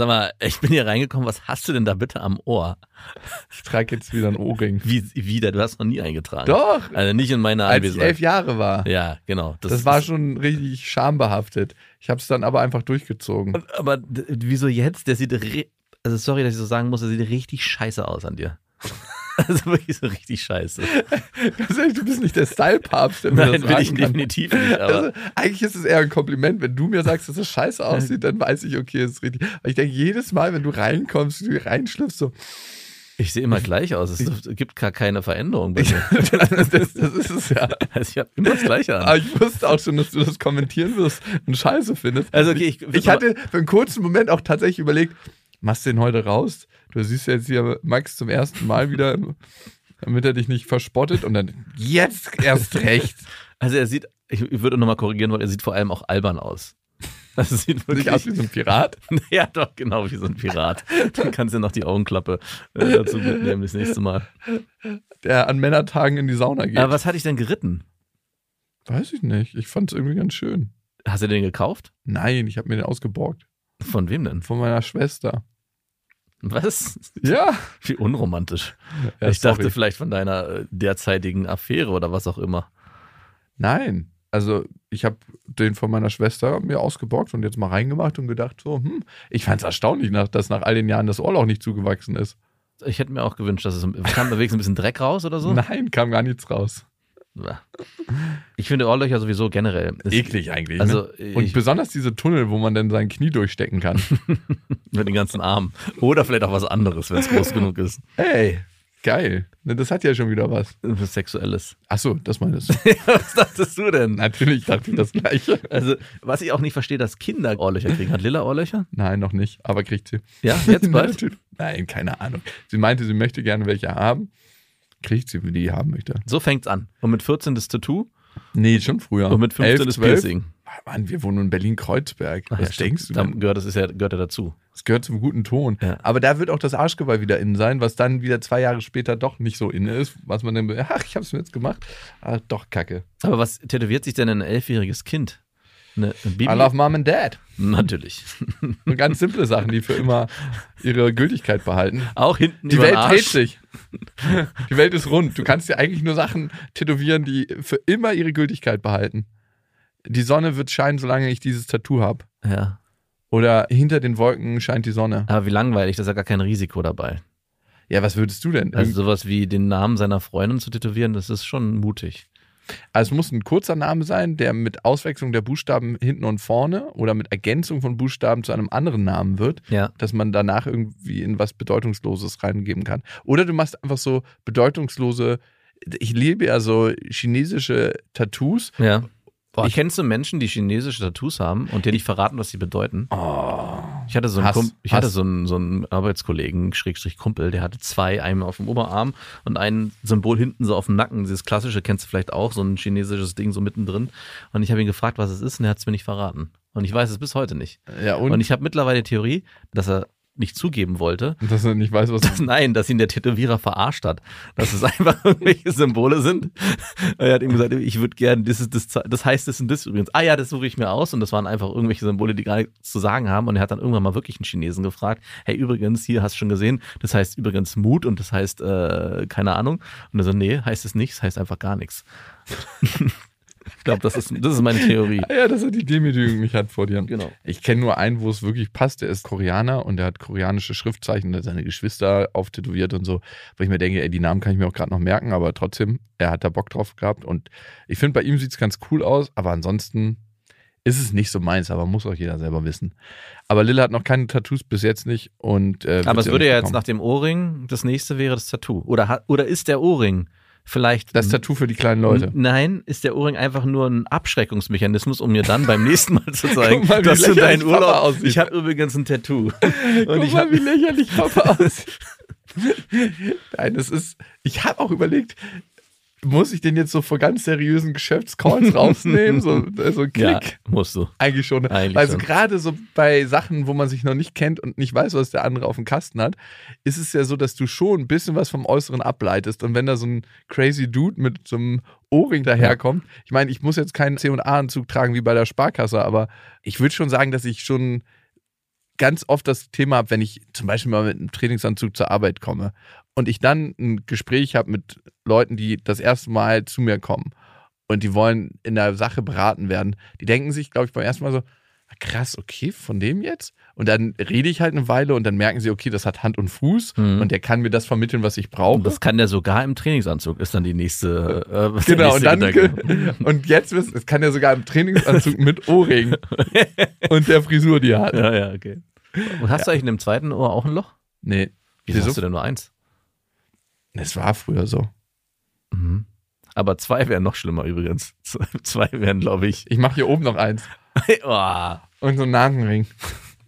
Sag mal, ich bin hier reingekommen, was hast du denn da bitte am Ohr? Ich trage jetzt wieder einen Ohrring. Wie wieder? Du hast noch nie eingetragen. Doch, Also nicht in meiner als ich Anwesenheit. elf Jahre war. Ja, genau. Das, war schon richtig schambehaftet. Ich habe es dann aber einfach durchgezogen. Aber wieso jetzt? Der sieht, also sorry, dass ich so sagen muss, der sieht richtig scheiße aus an dir. Also wirklich so richtig scheiße. Ganz ehrlich, du bist nicht der Style-Papst, der mir Nein, das bin ich sagen kann. definitiv nicht. Aber Also, eigentlich ist es eher ein Kompliment. Wenn du mir sagst, dass es scheiße aussieht, dann weiß ich, okay, ist richtig. Weil ich denke, jedes Mal, wenn du reinkommst, du reinschlüpfst, so, ich sehe immer gleich aus. Es gibt gar keine Veränderung bei mir. das, das ist es ja. Also ich habe immer das Gleiche Aber an. ich wusste auch schon, dass du das kommentieren wirst und scheiße findest. Also okay, ich, Ich hatte für einen kurzen Moment auch tatsächlich überlegt, machst den heute raus? Du siehst jetzt hier Max zum ersten Mal wieder, damit er dich nicht verspottet und dann jetzt erst recht. Also er sieht, ich, ich würde nochmal korrigieren wollen, er sieht vor allem auch albern aus. Das sieht wirklich Nicht aus wie so ein Pirat. Ja, doch, genau wie so ein Pirat. Dann kannst du noch die Augenklappe äh, dazu mitnehmen das nächste Mal. der an Männertagen in die Sauna geht. Aber was hatte ich denn geritten? Weiß ich nicht. Ich fand es irgendwie ganz schön. Hast du den gekauft? Nein, ich habe mir den ausgeborgt. Von wem denn? Von meiner Schwester. Was? Ja. Wie unromantisch. ja ich dachte sorry. vielleicht von deiner äh, derzeitigen Affäre oder was auch immer. Nein. Also ich habe den von meiner Schwester mir ausgeborgt und jetzt mal reingemacht und gedacht so, hm, ich fand es erstaunlich, dass nach all den Jahren das Ohrloch nicht zugewachsen ist. Ich hätte mir auch gewünscht, dass es kam da wenigstens ein bisschen Dreck raus oder so. Nein, kam gar nichts raus. Ich finde Ohrlöcher sowieso generell. Eklig eigentlich. Also ne? Und besonders diese Tunnel, wo man dann sein Knie durchstecken kann. mit den ganzen Armen. Oder vielleicht auch was anderes, wenn es groß genug ist. Hey, geil. Ne, Das hat ja schon wieder was. Was Sexuelles. Achso, das meinst du. was dachtest du denn? Natürlich dachte ich das Gleiche. Also, was ich auch nicht verstehe, dass Kinder Ohrlöcher kriegen. Hat Lilla Ohrlöcher? Nein, noch nicht. Aber kriegt sie. Ja, jetzt bald? Nein, keine Ahnung. Sie meinte, sie möchte gerne welche haben. Kriegt sie, wie die haben möchte. So fängt's an. Und mit 14 das Tattoo Nee, schon früher. und mit 15 11, das 12. Piercing. Mann, wir wohnen in Berlin-Kreuzberg. Was ja, denkst du Da denn? gehört, das ist ja, gehört ja dazu. Das gehört zum guten Ton. Ja. Aber da wird auch das Arschgeweih wieder innen sein, was dann wieder zwei Jahre später doch nicht so inne ist. Was man dann, ach, ich hab's mir jetzt gemacht. Ach, doch, kacke. Aber was tätowiert sich denn ein elfjähriges Kind? Eine Bibi? I love Mom and Dad. Natürlich. So ganz simple Sachen, die für immer ihre Gültigkeit behalten. Auch hinten Die Welt dreht sich. Die Welt ist rund. Du kannst dir eigentlich nur Sachen tätowieren, die für immer ihre Gültigkeit behalten. Die Sonne wird scheinen, solange ich dieses Tattoo habe. Ja. Oder hinter den Wolken scheint die Sonne. Aber wie langweilig, da ist ja gar kein Risiko dabei. Ja, was würdest du denn? Also sowas wie den Namen seiner Freundin zu tätowieren, das ist schon mutig. Also es muss ein kurzer Name sein, der mit Auswechslung der Buchstaben hinten und vorne oder mit Ergänzung von Buchstaben zu einem anderen Namen wird, Ja. dass man danach irgendwie in was Bedeutungsloses reingeben kann. Oder du machst einfach so bedeutungslose, ich liebe ja so chinesische Tattoos. Ja. Boah, ich kennst du Menschen, die chinesische Tattoos haben und dir nicht verraten, was sie bedeuten? Oh. Ich hatte so einen, Hass, Kump ich hatte so einen, so einen Arbeitskollegen, Schrägstrich Kumpel, der hatte zwei, einen auf dem Oberarm und ein Symbol hinten so auf dem Nacken. Dieses klassische kennst du vielleicht auch, so ein chinesisches Ding so mittendrin. Und ich habe ihn gefragt, was es ist, und er hat es mir nicht verraten. Und ich weiß es bis heute nicht. Ja, und, Und ich habe mittlerweile die Theorie, dass er nicht zugeben wollte, dass er nicht weiß, was dass, nein, dass ihn der Tätowierer verarscht hat. Dass es einfach irgendwelche Symbole sind. Er hat ihm gesagt, ich würde gerne, das, ist das, das heißt das und das übrigens. Ah ja, das suche ich mir aus. Und das waren einfach irgendwelche Symbole, die gar nichts zu sagen haben. Und er hat dann irgendwann mal wirklich einen Chinesen gefragt, hey, übrigens, hier hast du schon gesehen, das heißt übrigens Mut und das heißt, äh, keine Ahnung. Und er so, nee, heißt es nicht, es heißt einfach gar nichts. ich glaube, das ist, das ist meine Theorie. Ja, dass er die Demütigung nicht hat vor dir. Genau. Ich kenne nur einen, wo es wirklich passt. Der ist Koreaner und der hat koreanische Schriftzeichen, der hat seine Geschwister auftätowiert und so. Wo ich mir denke, ey, die Namen kann ich mir auch gerade noch merken, aber trotzdem, er hat da Bock drauf gehabt. Und ich finde, bei ihm sieht es ganz cool aus, aber ansonsten ist es nicht so meins, aber muss auch jeder selber wissen. Aber Lille hat noch keine Tattoos bis jetzt nicht. Und, äh, Aber es würde ja jetzt nach dem Ohrring, das nächste wäre das Tattoo. Oder, oder ist der Ohrring Vielleicht. Das Tattoo für die kleinen Leute. Nein, ist der Ohrring einfach nur ein Abschreckungsmechanismus, um mir dann beim nächsten Mal zu zeigen, mal, wie dass du deinen Urlaub. aussieht. Ich habe übrigens ein Tattoo. Und Guck ich mal, hab, wie lächerlich Papa aussieht. Nein, das ist. Ich habe auch überlegt, muss ich den jetzt so vor ganz seriösen Geschäftscalls rausnehmen? So, so ein ja, Klick. musst du. Eigentlich schon. Eigentlich also gerade so bei Sachen, wo man sich noch nicht kennt und nicht weiß, was der andere auf dem Kasten hat, ist es ja so, dass du schon ein bisschen was vom Äußeren ableitest. Und wenn da so ein crazy Dude mit so einem Ohrring daherkommt, ich meine, ich muss jetzt keinen C&A-Anzug tragen wie bei der Sparkasse, aber ich würde schon sagen, dass ich schon ganz oft das Thema habe, wenn ich zum Beispiel mal mit einem Trainingsanzug zur Arbeit komme und ich dann ein Gespräch habe mit Leuten, die das erste Mal zu mir kommen und die wollen in der Sache beraten werden, die denken sich, glaube ich, beim ersten Mal so, "Ah, krass, okay, von dem jetzt? Und dann rede ich halt eine Weile und dann merken sie, okay, das hat Hand und Fuß Mhm. und der kann mir das vermitteln, was ich brauche. Und das kann der sogar im Trainingsanzug, ist dann die nächste. Äh, was der Genau, und nächste dann Gedanke. und jetzt wissen, es kann ja sogar im Trainingsanzug mit Ohrring und der Frisur, die er hat. Ja, ja, okay. Und hast du eigentlich in dem zweiten Ohr auch ein Loch? Nee, Wieso, Wieso? hast du denn nur eins? es war früher so. Mhm. Aber zwei wären noch schlimmer übrigens. Zwei wären, glaube ich. Ich mache hier oben noch eins oh. und so einen Nasenring.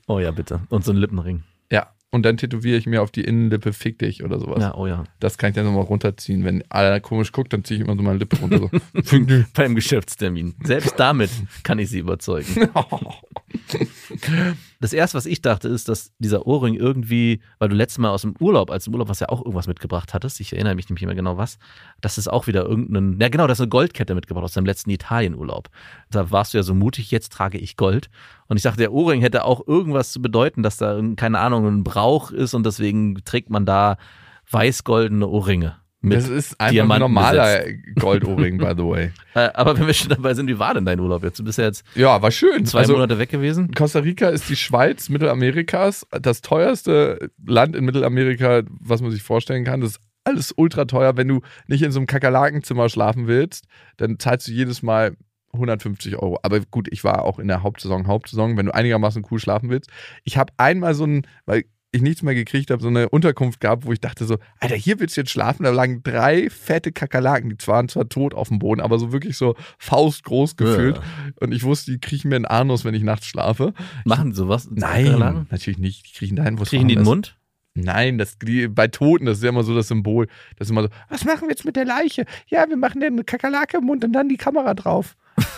oh ja, bitte. Und so ein Lippenring. Ja, und dann tätowiere ich mir auf die Innenlippe fick dich oder sowas. Ja, oh ja. Das kann ich dann nochmal runterziehen. Wenn einer komisch guckt, dann ziehe ich immer so meine Lippe runter. So. Beim Geschäftstermin. Selbst damit kann ich sie überzeugen. Das erste, was ich dachte, ist, dass dieser Ohrring irgendwie, weil du letztes Mal aus dem Urlaub, als im Urlaub was ja auch irgendwas mitgebracht hattest, ich erinnere mich nicht mehr genau was, dass es auch wieder irgendeinen, ja genau, das ist eine Goldkette mitgebracht aus deinem letzten Italienurlaub. Da warst du ja so mutig, jetzt trage ich Gold. Und ich dachte, der Ohrring hätte auch irgendwas zu bedeuten, dass da, keine Ahnung, ein Brauch ist und deswegen trägt man da weiß-goldene Ohrringe. Das ist einfach ein Diamanten normaler Goldohrring, by the way. Äh, aber wenn wir schon dabei sind, wie war denn dein Urlaub jetzt? Du bist ja jetzt Ja, war schön. zwei also, Monate weg gewesen. Costa Rica ist die Schweiz Mittelamerikas, das teuerste Land in Mittelamerika, was man sich vorstellen kann. Das ist alles ultra teuer. Wenn du nicht in so einem Kakerlakenzimmer schlafen willst, dann zahlst du jedes Mal 150 Euro. Aber gut, ich war auch in der Hauptsaison, Hauptsaison, wenn du einigermaßen cool schlafen willst. Ich habe einmal so ein, weil ich nichts mehr gekriegt habe, so eine Unterkunft gehabt, wo ich dachte so, Alter, hier willst du jetzt schlafen? Da lagen drei fette Kakerlaken, die waren zwar tot auf dem Boden, aber so wirklich so faustgroß gefühlt. Und ich wusste, die kriechen mir in den Anus, wenn ich nachts schlafe. Machen sowas? Nein, Kakerlaken? natürlich nicht. Die kriechen dahin, wo es Kriegen die den warm Mund? Nein, das, die, bei Toten, das ist ja immer so das Symbol. Das ist immer so, was machen wir jetzt mit der Leiche? Ja, wir machen den Kakerlake im Mund und dann die Kamera drauf.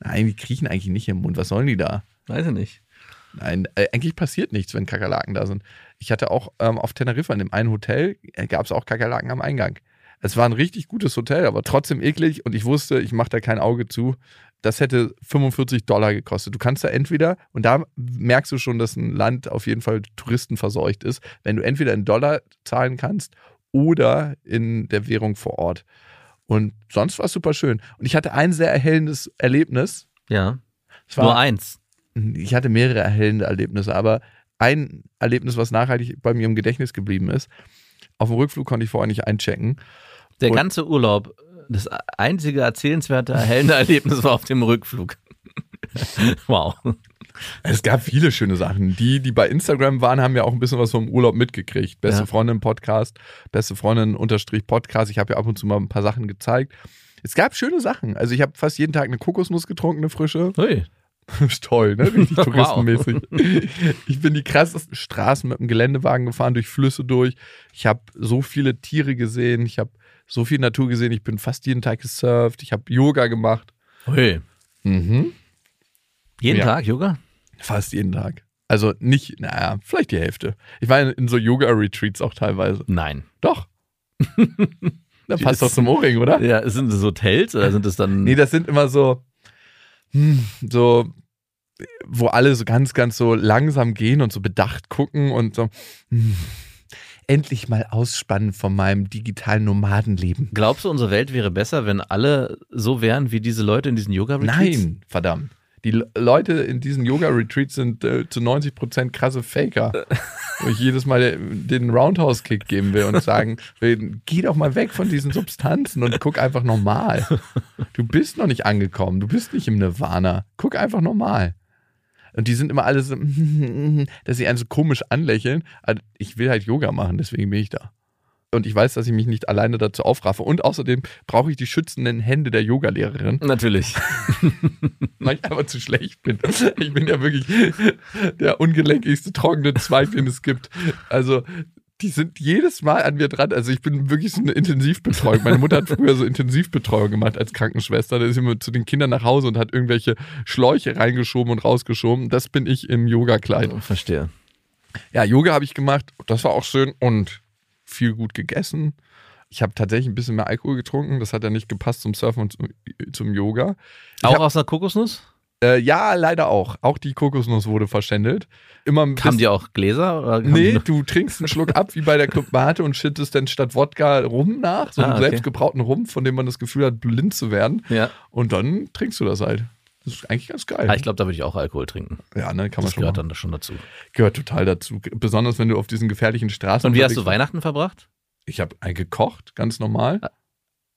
Nein, die kriechen eigentlich nicht im Mund. Was sollen die da? Weiß ich nicht. Nein, äh, eigentlich passiert nichts, wenn Kakerlaken da sind. Ich hatte auch ähm, auf Teneriffa in dem einen Hotel, äh, gab es auch Kakerlaken am Eingang. Es war ein richtig gutes Hotel, aber trotzdem eklig und ich wusste, ich mache da kein Auge zu. Das hätte 45 Dollar gekostet. Du kannst da entweder, und da merkst du schon, dass ein Land auf jeden Fall touristenverseucht ist, wenn du entweder in Dollar zahlen kannst oder in der Währung vor Ort. Und sonst war es super schön. Und ich hatte ein sehr erhellendes Erlebnis. Ja. Nur eins. Ich hatte mehrere erhellende Erlebnisse, aber ein Erlebnis, was nachhaltig bei mir im Gedächtnis geblieben ist. Auf dem Rückflug konnte ich vorher nicht einchecken. Der Und- ganze Urlaub, das einzige erzählenswerte, erhellende Erlebnis war auf dem Rückflug. wow. Es gab viele schöne Sachen. Die, die bei Instagram waren, haben ja auch ein bisschen was vom Urlaub mitgekriegt. Beste Ja. Freundin Podcast, beste Freundin Unterstrich Podcast. Ich habe ja ab und zu mal ein paar Sachen gezeigt. Es gab schöne Sachen. Also ich habe fast jeden Tag eine Kokosnuss getrunken, eine frische. Hui. ist toll, ne? Richtig Wow. touristenmäßig. Ich bin die krassesten Straßen mit dem Geländewagen gefahren, durch Flüsse durch. Ich habe so viele Tiere gesehen. Ich habe so viel Natur gesehen. Ich bin fast jeden Tag gesurft. Ich habe Yoga gemacht. Hui. Mhm. Jeden Ja. Tag Yoga? Fast jeden Tag. Also nicht, naja, vielleicht die Hälfte. Ich war in, so Yoga-Retreats auch teilweise. Nein. Doch. da passt doch zum Ohrring, oder? Ja, sind das Hotels oder sind das dann. Nee, das sind immer so, hm, so, wo alle so ganz, ganz so langsam gehen und so bedacht gucken und so, hm, endlich mal ausspannen von meinem digitalen Nomadenleben. Glaubst du, unsere Welt wäre besser, wenn alle so wären wie diese Leute in diesen Yoga-Retreats? Nein, verdammt. Die Le- Leute in diesen Yoga-Retreats sind äh, zu 90% krasse Faker. wo ich jedes Mal den Roundhouse-Kick geben will und sagen, geh doch mal weg von diesen Substanzen und guck einfach normal. Du bist noch nicht angekommen, du bist nicht im Nirvana. Guck einfach normal. Und die sind immer alle so, dass sie einen so komisch anlächeln. Also ich will halt Yoga machen, deswegen bin ich da. Und ich weiß, dass ich mich nicht alleine dazu aufraffe. Und außerdem brauche ich die schützenden Hände der Yogalehrerin, Natürlich. weil ich einfach zu schlecht bin. Ich bin ja wirklich der ungelenkigste trockene Zweig, den es gibt. Also die sind jedes Mal an mir dran. Also ich bin wirklich so eine Intensivbetreuung. Meine Mutter hat früher so Intensivbetreuung gemacht als Krankenschwester. Da ist sie immer zu den Kindern nach Hause und hat irgendwelche Schläuche reingeschoben und rausgeschoben. Das bin ich im Yoga-Kleid. Verstehe. Ja, Yoga habe ich gemacht. Das war auch schön und viel gut gegessen. Ich habe tatsächlich ein bisschen mehr Alkohol getrunken. Das hat ja nicht gepasst zum Surfen und zum, zum Yoga. Ich Auch hab- aus einer Kokosnuss? Äh, ja, leider auch. Auch die Kokosnuss wurde verschändelt. Immer bisschen- die auch Gläser? Oder Nee, du trinkst einen Schluck ab wie bei der Club Mate und schüttest dann statt Wodka Rum nach, so einen Ah, okay. selbstgebrauten Rum, von dem man das Gefühl hat, blind zu werden. Ja. Und dann trinkst du das halt. Das ist eigentlich ganz geil. Ah, ich glaube, da würde ich auch Alkohol trinken. ja, ne, kann man Das schon gehört machen. dann schon dazu. Gehört total dazu. Besonders wenn du auf diesen gefährlichen Straßen Und wie hast du. Weihnachten verbracht? Ich habe ein gekocht, ganz normal.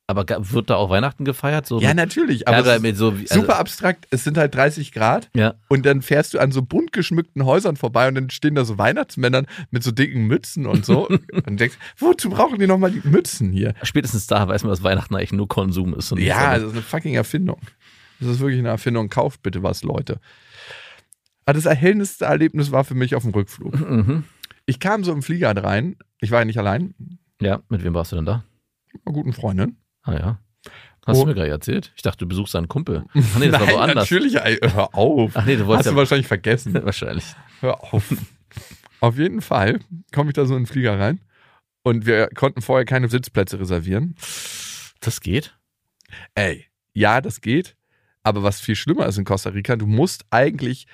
Aber ga- wird da auch Weihnachten gefeiert? So Ja, natürlich. ja, Aber aber ist so also, super abstrakt. Es sind halt 30 Grad. Ja. Und dann fährst du an so bunt geschmückten Häusern vorbei und dann stehen da so Weihnachtsmännern mit so dicken Mützen und so. und denkst, wozu brauchen die nochmal die Mützen hier? Spätestens da weiß man, dass Weihnachten eigentlich nur Konsum ist. Ja, das ist eine fucking Erfindung. Das ist wirklich eine Erfindung. Kauft bitte was, Leute. Aber das erhellendste Erlebnis war für mich auf dem Rückflug. Mhm. Ich kam so im Flieger rein. Ich war ja nicht allein. Ja, mit wem warst du denn da? Mit einer guten Freundin. Ah ja. Hast Oh. du mir gerade erzählt? Ich dachte, du besuchst einen Kumpel. Ach nee, das war Nein, woanders. natürlich. ey, Hör auf. Ach nee, du Hast wolltest du ja wahrscheinlich vergessen. wahrscheinlich. Hör auf. auf jeden Fall komme ich da so in den Flieger rein. Und wir konnten vorher keine Sitzplätze reservieren. Das geht? Ey, ja, das geht. Aber was viel schlimmer ist in Costa Rica, du musst eigentlich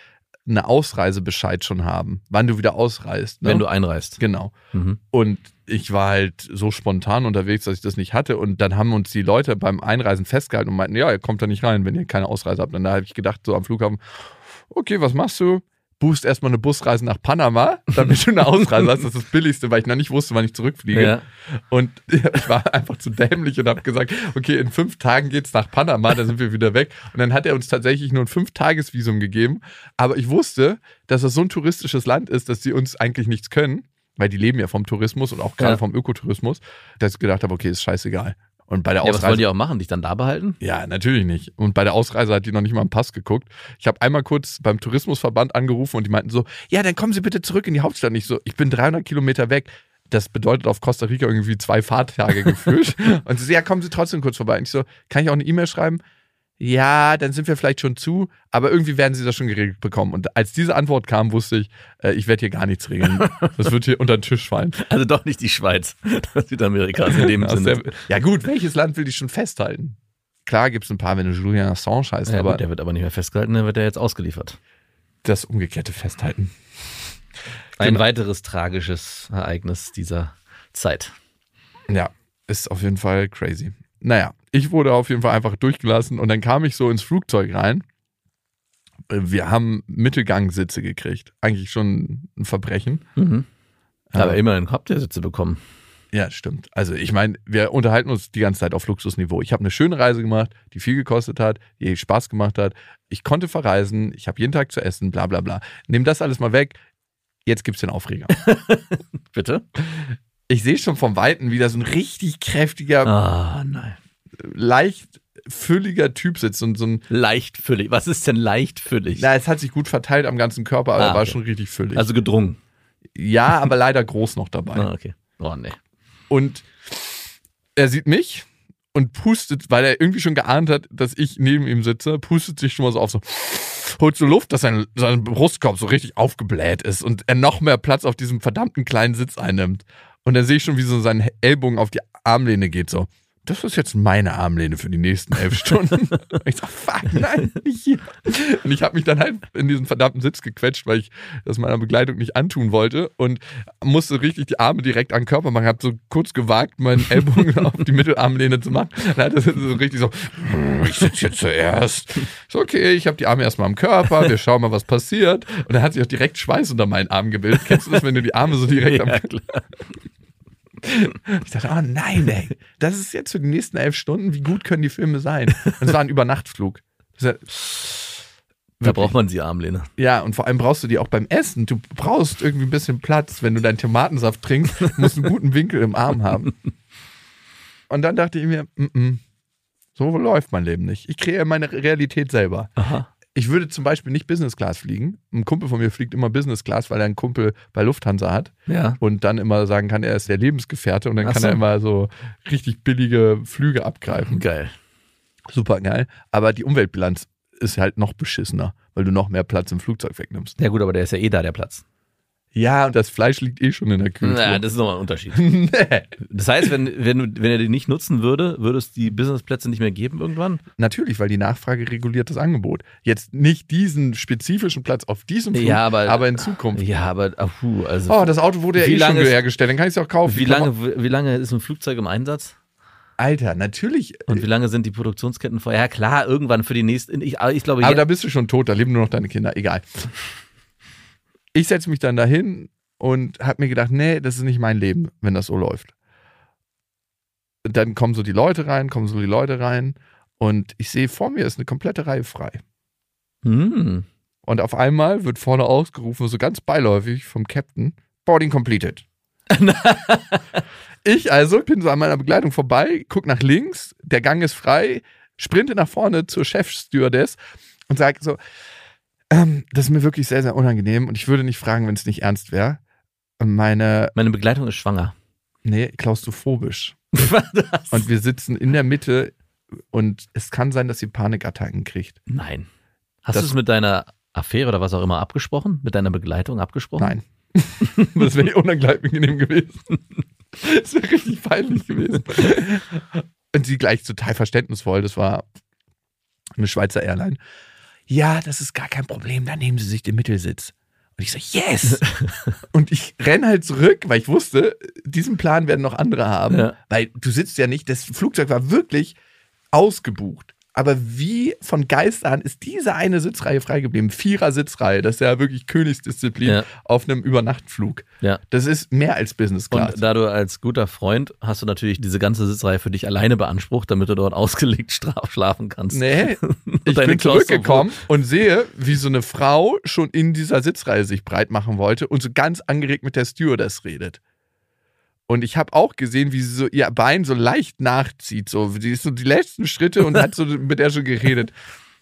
eine Ausreisebescheid schon haben, wann du wieder ausreist. Ne? Wenn du einreist. Genau. Mhm. Und ich war halt so spontan unterwegs, dass ich das nicht hatte. Und dann haben uns die Leute beim Einreisen festgehalten und meinten, ja, ihr kommt da nicht rein, wenn ihr keine Ausreise habt. Und da habe ich gedacht, so am Flughafen, okay, was machst du? Buchst erstmal eine Busreise nach Panama, damit du eine Ausreise hast. Das ist das Billigste, weil ich noch nicht wusste, wann ich zurückfliege. Ja. Und ich war einfach zu dämlich und habe gesagt, okay, in fünf Tagen geht's nach Panama, dann sind wir wieder weg. Und dann hat er uns tatsächlich nur ein Fünf-Tages-Visum gegeben. Aber ich wusste, dass das so ein touristisches Land ist, dass sie uns eigentlich nichts können, weil die leben ja vom Tourismus und auch gerade Ja. vom Ökotourismus, dass ich gedacht habe, okay, ist scheißegal. Und bei der Ja, was wollen Ausreise. die auch machen? Dich dann da behalten? Ja, natürlich nicht. Und bei der Ausreise hat die noch nicht mal einen Pass geguckt. Ich habe einmal kurz beim Tourismusverband angerufen und die meinten so, ja, dann kommen Sie bitte zurück in die Hauptstadt. Nicht so, ich bin 300 Kilometer weg. Das bedeutet auf Costa Rica irgendwie zwei Fahrtage gefühlt. und sie so, ja, kommen Sie trotzdem kurz vorbei. Und ich so, kann ich auch eine E-Mail schreiben? Ja, dann sind wir vielleicht schon zu, aber irgendwie werden Sie das schon geregelt bekommen. Und als diese Antwort kam, wusste ich, äh, ich werde hier gar nichts regeln. Das wird hier unter den Tisch fallen. Also doch nicht die Schweiz. Südamerika in dem Aus Sinne. der, ja gut, welches Land will ich schon festhalten? Klar gibt es ein paar, wenn du Julian Assange heißt, Ja, aber gut, der wird aber nicht mehr festgehalten, der wird ja jetzt ausgeliefert. das umgekehrte Festhalten. Ein Genau. weiteres tragisches Ereignis dieser Zeit. Ja, ist auf jeden Fall crazy. Naja, ich wurde auf jeden Fall einfach durchgelassen und dann kam ich so ins Flugzeug rein. Wir haben Mittelgangsitze gekriegt. Eigentlich schon ein Verbrechen. Mhm. Aber Ja. immerhin habt ihr Sitze bekommen. Ja, stimmt. Also ich meine, wir unterhalten uns die ganze Zeit auf Luxusniveau. Ich habe eine schöne Reise gemacht, die viel gekostet hat, die Spaß gemacht hat. Ich konnte verreisen, ich habe jeden Tag zu essen, bla bla bla. Nimm das alles mal weg. Jetzt gibt's den Aufreger. Bitte? Ich sehe schon vom Weiten, wie da so ein richtig kräftiger, Ah, leicht fülliger Typ sitzt und so ein Leicht füllig. Was ist denn leicht füllig? Na, es hat sich gut verteilt am ganzen Körper, aber Ah, er war okay. schon richtig füllig. Also gedrungen. ja, aber leider groß noch dabei. Ah, okay. Oh, nee. Und er sieht mich und pustet, weil er irgendwie schon geahnt hat, dass ich neben ihm sitze, pustet sich schon mal so auf, so holt so Luft, dass sein, sein Brustkorb so richtig aufgebläht ist und er noch mehr Platz auf diesem verdammten kleinen Sitz einnimmt. Und dann sehe ich schon, wie so sein Ellbogen auf die Armlehne geht, so. Das ist jetzt meine Armlehne für die nächsten elf Stunden. Und ich so, fuck, nein, nicht hier. Und ich habe mich dann halt in diesen verdammten Sitz gequetscht, weil ich das meiner Begleitung nicht antun wollte und musste richtig die Arme direkt an den Körper machen. Hab so kurz gewagt, meinen Ellbogen auf die Mittelarmlehne zu machen. Dann hat er so richtig so, "Hm, ich sitze jetzt zuerst. So, okay, ich habe die Arme erstmal am Körper, wir schauen mal, was passiert. Und dann hat sich auch direkt Schweiß unter meinen Armen gebildet. Kennst du das, wenn du die Arme so direkt am Ja, Körper klar. ich dachte, oh nein, ey, das ist jetzt für die nächsten elf Stunden. Wie gut können die Filme sein? Und es war ein Übernachtflug. Da braucht man die Armlehne. Ja, und vor allem brauchst du die auch beim Essen. Du brauchst irgendwie ein bisschen Platz. Wenn du deinen Tomatensaft trinkst, musst du einen guten Winkel im Arm haben. Und dann dachte ich mir, mm -mm, so läuft mein Leben nicht. Ich kreiere meine Realität selber. Aha. Ich würde zum Beispiel nicht Business Class fliegen. Ein Kumpel von mir fliegt immer Business Class, weil er einen Kumpel bei Lufthansa hat Ja. und dann immer sagen kann, er ist der Lebensgefährte und dann Ach kann so. er immer so richtig billige Flüge abgreifen. Geil. Super geil. Aber die Umweltbilanz ist halt noch beschissener, weil du noch mehr Platz im Flugzeug wegnimmst. Ja gut, aber der ist ja eh da, der Platz. Ja, und das Fleisch liegt eh schon in der Na, Kühltruhe. das ist nochmal ein Unterschied. nee. Das heißt, wenn, wenn, wenn er die nicht nutzen würde, würde es die Businessplätze nicht mehr geben irgendwann? Natürlich, weil die Nachfrage reguliert das Angebot. Jetzt nicht diesen spezifischen Platz auf diesem Flug, Ja, aber- in Zukunft. Ja, aber ah, puh, also Oh, das Auto wurde ja Wie eh schon lange ist- hergestellt, dann kann ich es auch kaufen. wie, lange, wie lange ist ein Flugzeug im Einsatz? Alter, natürlich. Und wie lange sind die Produktionsketten vorher? Ja klar, irgendwann für die nächsten. Ich, aber ich glaube, Aber da bist du schon tot, da leben nur noch deine Kinder. Egal. Ich setze mich dann dahin und habe mir gedacht, nee, das ist nicht mein Leben, wenn das so läuft. Dann kommen so die Leute rein, kommen so die Leute rein und ich sehe vor mir ist eine komplette Reihe frei. hm, Und auf einmal wird vorne ausgerufen, so ganz beiläufig vom Captain, Boarding completed. ich also bin so an meiner Begleitung vorbei, guck nach links, der Gang ist frei, sprinte nach vorne zur Chefstewardess und sage so, ähm, das ist mir wirklich sehr, sehr unangenehm und ich würde nicht fragen, wenn es nicht ernst wäre. Meine, meine Begleitung ist schwanger. nee, klaustrophobisch. Was? Und wir sitzen in der Mitte und es kann sein, dass sie Panikattacken kriegt. Nein. Hast du es mit deiner Affäre oder was auch immer abgesprochen? Mit deiner Begleitung abgesprochen? Nein. das wäre unangenehm gewesen. Das wäre richtig peinlich gewesen. Und sie gleich total verständnisvoll. Das war eine Schweizer Airline. Ja, das ist gar kein Problem. Dann nehmen Sie sich den Mittelsitz. Und ich so, yes! Und ich renn halt zurück, weil ich wusste, diesen Plan werden noch andere haben. Ja. Weil du sitzt ja nicht, das Flugzeug war wirklich ausgebucht. Aber wie von Geist an ist diese eine Sitzreihe freigeblieben? Vierer Sitzreihe, das ist ja wirklich Königsdisziplin Ja. auf einem Übernachtflug. Ja. Das ist mehr als Business Class. Und da du als guter Freund hast du natürlich diese ganze Sitzreihe für dich alleine beansprucht, damit du dort ausgelegt schlafen kannst. Nee, ich bin zurückgekommen und sehe, wie so eine Frau schon in dieser Sitzreihe sich breit machen wollte und so ganz angeregt mit der Stewardess redet. Und ich habe auch gesehen, wie sie so ihr Bein so leicht nachzieht. So, sie ist so die letzten Schritte und hat so mit der schon geredet.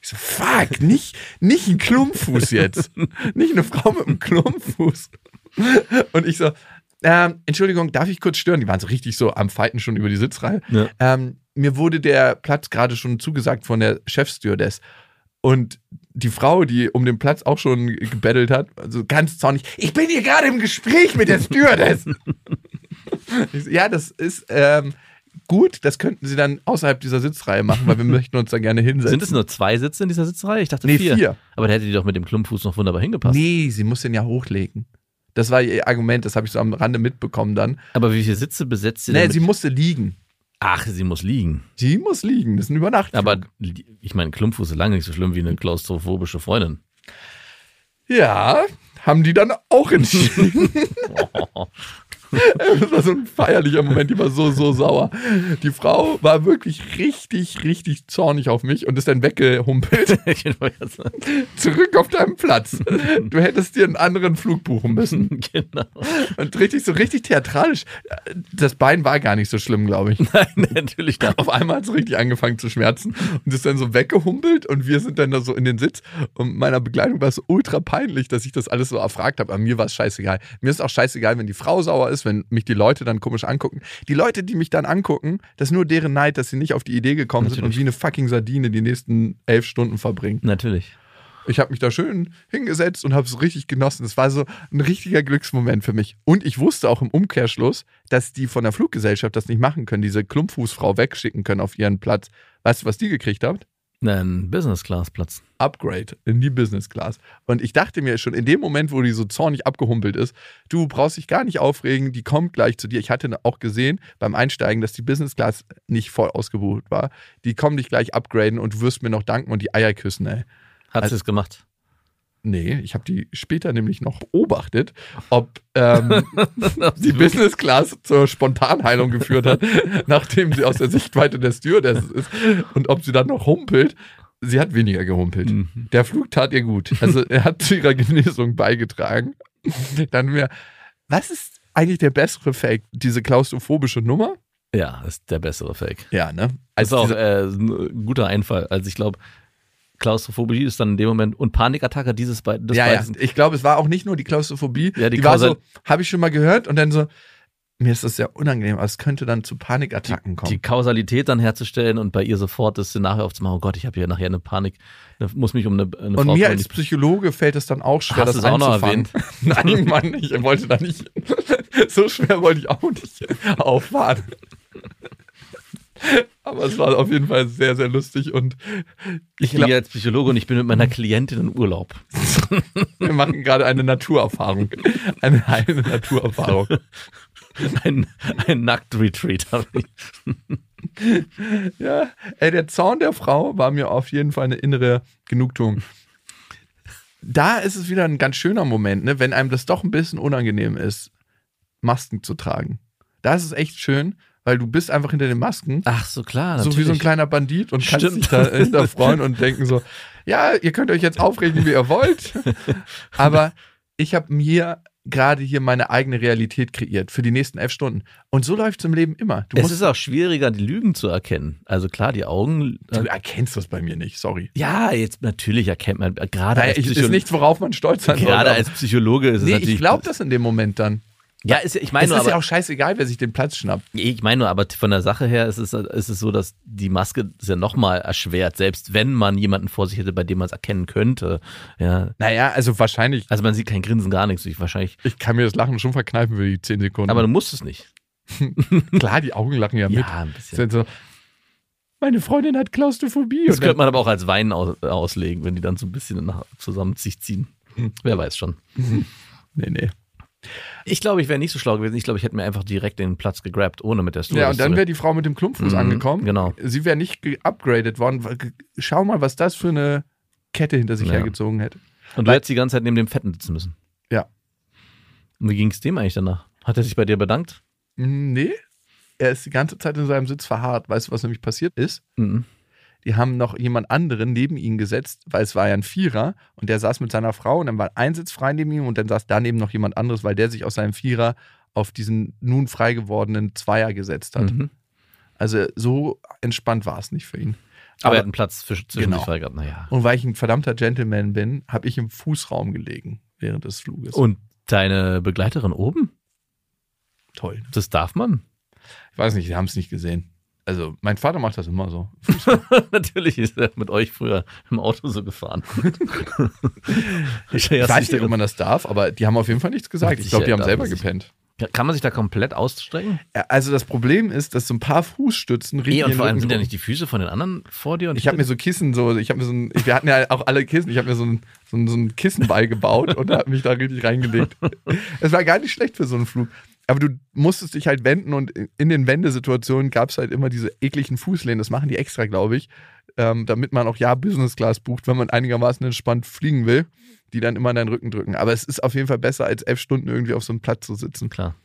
Ich so, fuck, nicht, nicht ein Klumpfuß jetzt. Nicht eine Frau mit einem Klumpfuß. Und ich so, ähm, Entschuldigung, darf ich kurz stören? Die waren so richtig so am Fighten schon über die Sitzreihe. Ja. Ähm, mir wurde der Platz gerade schon zugesagt von der Chefstewardess. Und die Frau, die um den Platz auch schon gebettelt hat, also ganz zornig, ich bin hier gerade im Gespräch mit der Stewardess. Ja, das ist ähm, gut, das könnten sie dann außerhalb dieser Sitzreihe machen, weil wir möchten uns da gerne hinsetzen. Sind es nur zwei Sitze in dieser Sitzreihe? Ich dachte Nee, vier. vier. Aber da hätte die doch mit dem Klumpfuß noch wunderbar hingepasst. Nee, sie muss den ja hochlegen. Das war ihr Argument, das habe ich so am Rande mitbekommen dann. Aber wie viele Sitze besetzt sie Nee, sie musste liegen. Ach, sie muss liegen. Sie muss liegen, das ist ein Übernachtflug. Aber ich meine, Klumpfuß ist lange nicht so schlimm wie eine klaustrophobische Freundin. ja, haben die dann auch entschieden. Das war so ein feierlicher Moment, die war so, so sauer. Die Frau war wirklich richtig, richtig zornig auf mich und ist dann weggehumpelt. Zurück auf deinen Platz. Du hättest dir einen anderen Flug buchen müssen. genau. Und richtig, so richtig theatralisch. Das Bein war gar nicht so schlimm, glaube ich. Nein, natürlich da. Auf einmal hat es richtig angefangen zu schmerzen und ist dann so weggehumpelt und wir sind dann da so in den Sitz und meiner Begleitung war es ultra peinlich, dass ich das alles so erfragt habe. Aber mir war es scheißegal. Mir ist auch scheißegal, wenn die Frau sauer ist, wenn mich die Leute dann komisch angucken. Die Leute, die mich dann angucken, das ist nur deren Neid, dass sie nicht auf die Idee gekommen sind Natürlich. und wie eine fucking Sardine die nächsten elf Stunden verbringen. Natürlich. Ich habe mich da schön hingesetzt und habe es richtig genossen. Es war so ein richtiger Glücksmoment für mich. Und ich wusste auch im Umkehrschluss, dass die von der Fluggesellschaft das nicht machen können, diese Klumpfußfrau wegschicken können auf ihren Platz. Weißt du, was die gekriegt hat? Ein Business-Class-Platz. Upgrade in die Business Class. Und ich dachte mir schon in dem Moment, wo die so zornig abgehumpelt ist, du brauchst dich gar nicht aufregen, die kommt gleich zu dir. Ich hatte auch gesehen beim Einsteigen, dass die Business Class nicht voll ausgebucht war. Die kommen dich gleich upgraden und du wirst mir noch danken und die Eier küssen, ey. Hat Also- sie es gemacht? Nee, ich habe die später nämlich noch beobachtet, ob ähm, die Business Class zur Spontanheilung geführt hat, nachdem sie aus der Sichtweite der Stewardess ist und ob sie dann noch humpelt. sie hat weniger gehumpelt. Mhm. Der Flug tat ihr gut. Also er hat zu ihrer Genesung beigetragen. Dann mir, was ist eigentlich der bessere Fake? Diese klaustrophobische Nummer? Ja, ist der bessere Fake. Ja, ne? Das ist Also auch äh, ein guter Einfall. Also ich glaube, Klaustrophobie ist dann in dem Moment und Panikattacke dieses bei das ja, ja. Ich glaube, es war auch nicht nur die Klaustrophobie. Ja, die die war so, habe ich schon mal gehört und dann so, mir ist das sehr unangenehm, aber es könnte dann zu Panikattacken kommen. die Kausalität dann herzustellen und bei ihr sofort das Szenario aufzumachen, oh Gott, ich habe hier nachher eine Panik, muss mich um eine, eine und Frau mir als Psychologe fällt es dann auch schwer, Hast das auch noch einzufangen. Nein, Mann, ich wollte da nicht. So schwer wollte ich auch nicht auffahren. Aber es war auf jeden Fall sehr, sehr lustig und ich ich bin als Psychologe und ich bin mit meiner Klientin in Urlaub. wir machen gerade eine Naturerfahrung. Eine heile Naturerfahrung. Ein, ein Nackt-Retreat. habe ich. Ja, ey, der Zorn der Frau war mir auf jeden Fall eine innere Genugtuung. Da ist es wieder ein ganz schöner Moment, ne, wenn einem das doch ein bisschen unangenehm ist, Masken zu tragen. Da ist es echt schön, weil du bist einfach hinter den Masken, Ach so, klar. so wie so ein natürlich. kleiner Bandit und kannst Stimmt. dich da hinterfreuen und denken so, ja, ihr könnt euch jetzt aufregen, wie ihr wollt, aber ich habe mir gerade hier meine eigene Realität kreiert für die nächsten elf Stunden. Und so läuft es im Leben immer. Du, Es ist auch schwieriger, die Lügen zu erkennen. Also klar, die Augen. du erkennst das bei mir nicht, sorry. ja, jetzt natürlich erkennt man, äh, gerade Naja, als, ist nichts, worauf man stolz sein gerade aber- als Psychologe ist es Nee, natürlich. ich glaube das in dem Moment dann. Ja, ist, ich meine Es ist aber, ja auch scheißegal, wer sich den Platz schnappt. ich meine nur, aber von der Sache her ist es, ist es so, dass die Maske ist ja nochmal erschwert, selbst wenn man jemanden vor sich hätte, bei dem man es erkennen könnte. Ja. Naja, also wahrscheinlich, Also man sieht kein Grinsen, gar nichts. Ich wahrscheinlich. ich kann mir das Lachen schon verkneifen für die zehn Sekunden. Aber du musst es nicht. klar, die Augen lachen ja mit. Ja, ein bisschen. So, meine Freundin hat Klaustrophobie. Das könnte man aber auch als Weinen aus, auslegen, wenn die dann so ein bisschen nach, zusammen sich ziehen. Wer weiß schon. nee, nee. Ich glaube, ich wäre nicht so schlau gewesen. Ich glaube, ich hätte mir einfach direkt den Platz gegrabt, ohne mit der Stewardess Ja, und dann wäre die Frau mit dem Klumpfuß Mhm, angekommen. genau. Sie wäre nicht geupgradet worden. Schau mal, was das für eine Kette hinter sich Ja. hergezogen hätte. Und du hättest die ganze Zeit neben dem Fetten sitzen müssen. Ja. Und wie ging es dem eigentlich danach? Hat er sich bei dir bedankt? Mm, Nee, er ist die ganze Zeit in seinem Sitz verharrt. Weißt du, was nämlich passiert ist? Mhm. Die haben noch jemand anderen neben ihn gesetzt, weil es war ja ein Vierer und der saß mit seiner Frau und dann war ein Sitz frei neben ihm und dann saß daneben noch jemand anderes, weil der sich aus seinem Vierer auf diesen nun frei gewordenen Zweier gesetzt hat. Mhm. Also so entspannt war es nicht für ihn. Aber, er hat einen Platz für, zwischen Genau. sich. Naja. Und weil ich ein verdammter Gentleman bin, habe ich im Fußraum gelegen während des Fluges. Und deine Begleiterin oben? toll. Das darf man. Ich weiß nicht, die haben es nicht gesehen. Also mein Vater macht das immer so. Natürlich ist er mit euch früher im Auto so gefahren. ich Ich weiß nicht, ob man das darf, aber die haben auf jeden Fall nichts gesagt. Ich glaube, die haben selber gepennt. Kann man sich da komplett ausstrecken? Also das Problem ist, dass so ein paar Fußstützen Nee, richtig und vor allem sind ja nicht die Füße von den anderen vor dir. Und Ich habe mir so Kissen, so, ich habe mir so ein, wir hatten ja auch alle Kissen, ich habe mir so ein, so ein, so ein Kissenball gebaut und habe mich da richtig reingelegt. Es war gar nicht schlecht für so einen Flug. Aber du musstest dich halt wenden und in den Wendesituationen gab es halt immer diese ekligen Fußlehnen. Das machen die extra, glaube ich, ähm, damit man auch ja Business Class bucht, wenn man einigermaßen entspannt fliegen will, die dann immer in deinen Rücken drücken. Aber es ist auf jeden Fall besser, als elf Stunden irgendwie auf so einem Platz zu sitzen. Klar.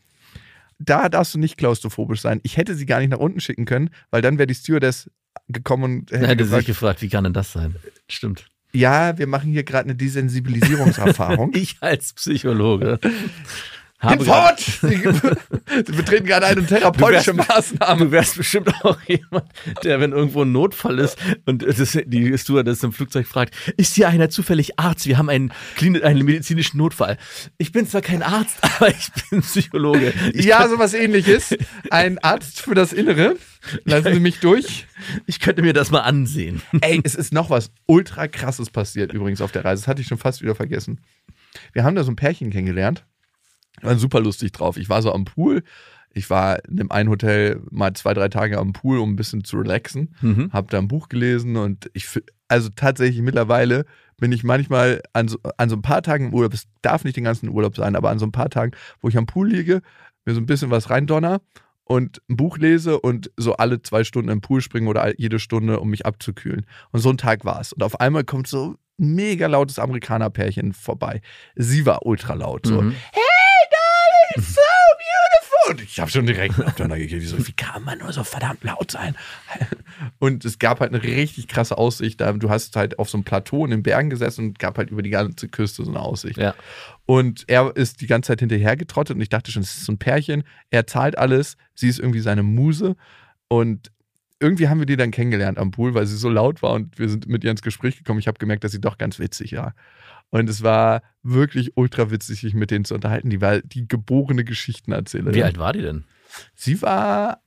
Da darfst du nicht klaustrophobisch sein. Ich hätte sie gar nicht nach unten schicken können, weil dann wäre die Stewardess gekommen und hätte hätte gesagt, sich gefragt, wie kann denn das sein? Stimmt. ja, wir machen hier gerade eine Desensibilisierungserfahrung. Ich als Psychologe habe Hinfort! Sie betreten gerade eine therapeutische Du wärst- Maßnahme. Du wärst bestimmt auch jemand, der, wenn irgendwo ein Notfall ist und das, die Stewardess im Flugzeug fragt, ist hier einer zufällig Arzt? Wir haben einen, Klini- einen medizinischen Notfall. Ich bin zwar kein Arzt, aber ich bin Psychologe. Ich, Ja, sowas ähnliches. Ein Arzt für das Innere. Lassen Sie mich durch. ich könnte mir das mal ansehen. Ey, es ist noch was ultra krasses passiert übrigens auf der Reise. Das hatte ich schon fast wieder vergessen. Wir haben da so ein Pärchen kennengelernt. Waren super lustig drauf. Ich war so am Pool. Ich war in dem einen Hotel mal zwei, drei Tage am Pool, um ein bisschen zu relaxen. Mhm. Hab da ein Buch gelesen und ich, also tatsächlich mittlerweile bin ich manchmal an so, an so ein paar Tagen im Urlaub, es darf nicht den ganzen Urlaub sein, aber an so ein paar Tagen, wo ich am Pool liege, mir so ein bisschen was reindonner und ein Buch lese und so alle zwei Stunden im Pool springe oder jede Stunde, um mich abzukühlen. Und so ein Tag war es. Und auf einmal kommt so ein mega lautes Amerikanerpärchen vorbei. Sie war ultra laut. So, Mhm. So beautiful. Und ich habe schon direkt auf der Neugier, wie, so, wie kann man nur so verdammt laut sein? Und es gab halt eine richtig krasse Aussicht. Du hast halt auf so einem Plateau in den Bergen gesessen und gab halt über die ganze Küste so eine Aussicht. Ja. Und er ist die ganze Zeit hinterher getrottet und ich dachte schon, es ist so ein Pärchen. Er zahlt alles, sie ist irgendwie seine Muse und irgendwie haben wir die dann kennengelernt am Pool, weil sie so laut war und wir sind mit ihr ins Gespräch gekommen. Ich habe gemerkt, dass sie doch ganz witzig war. Und es war wirklich ultra witzig, sich mit denen zu unterhalten. Die war die geborene Geschichtenerzählerin. Wie alt war die denn? Sie war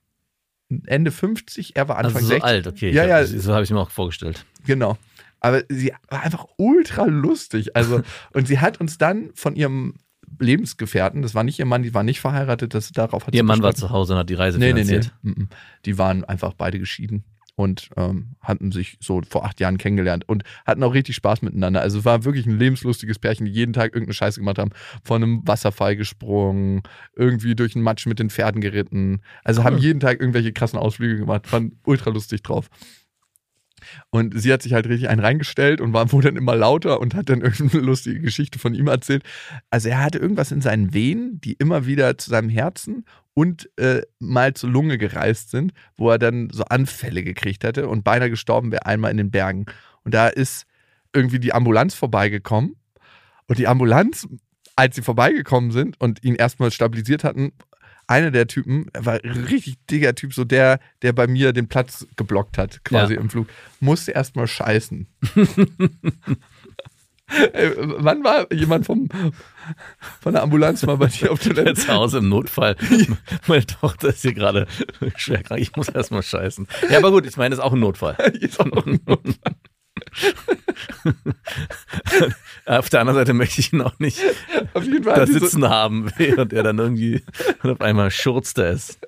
Ende 50, er war Anfang also so 60. alt, okay. Ja, ja. So habe ich mir auch vorgestellt. Genau. Aber sie war einfach ultra lustig. Also, und sie hat uns dann von ihrem Lebensgefährten, das war nicht ihr Mann, die war nicht verheiratet, das darauf hat Ihr Mann war zu Hause und hat die Reise Nee, nee, nee. finanziert. Mhm. Die waren einfach beide geschieden und ähm, hatten sich so vor acht Jahren kennengelernt und hatten auch richtig Spaß miteinander. Also es war wirklich ein lebenslustiges Pärchen, die jeden Tag irgendeine Scheiße gemacht haben. Von einem Wasserfall gesprungen, irgendwie durch den Matsch mit den Pferden geritten. Also haben jeden Tag irgendwelche krassen Ausflüge gemacht, waren ultra lustig drauf. Und sie hat sich halt richtig einen reingestellt und war, wurde dann immer lauter und hat dann irgendeine lustige Geschichte von ihm erzählt. Also er hatte irgendwas in seinen Venen, die immer wieder zu seinem Herzen und äh, mal zur Lunge gereist sind, wo er dann so Anfälle gekriegt hatte und beinahe gestorben wäre, einmal in den Bergen. Und da ist irgendwie die Ambulanz vorbeigekommen und die Ambulanz, als sie vorbeigekommen sind und ihn erstmal stabilisiert hatten, einer der Typen, er war ein richtig dicker Typ, so der, der bei mir den Platz geblockt hat, quasi Ja. im Flug, musste erstmal scheißen. Ey, wann war jemand vom, von der Ambulanz mal bei dir auf Toilette? Zu Hause im Notfall. Meine Tochter ist hier gerade schwer krank. Ich muss erstmal scheißen. Ja, aber gut, ich meine, das ist auch ein Notfall. Ist auch ein Notfall. Auf der anderen Seite möchte ich ihn auch nicht Auf jeden Fall. da die so- sitzen haben, während er dann irgendwie auf einmal schurzt er es.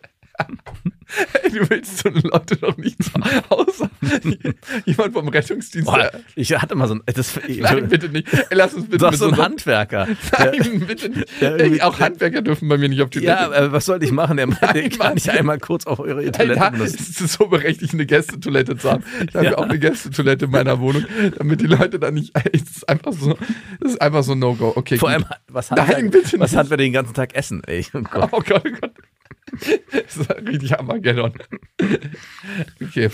Ey, du willst so eine Leute doch nicht zu Hause. Jemand vom Rettungsdienst. Boah, ich hatte mal so ein. Das, Nein, bitte nicht. Lass uns bitte du hast so einen einer- Handwerker. Nein, bitte nicht. Ey, auch Handwerker dürfen bei mir nicht auf die ja, äh, was sollte ich machen? Der Nein, ich kann Mann. nicht einmal kurz auf eure Toilette da benutzen. ist es so berechtigt, eine Gästetoilette zu haben. Ich habe ja. Ja. auch eine Gästetoilette in meiner Wohnung, damit die Leute da nicht. Das ist einfach so, das ist einfach so ein No-Go. Okay, Vor gut. allem, was Nein, hat, bitte was wir den ganzen Tag essen? Ey, oh Gott. Oh Gott, oh Gott. Das ist richtig Armageddon. Okay.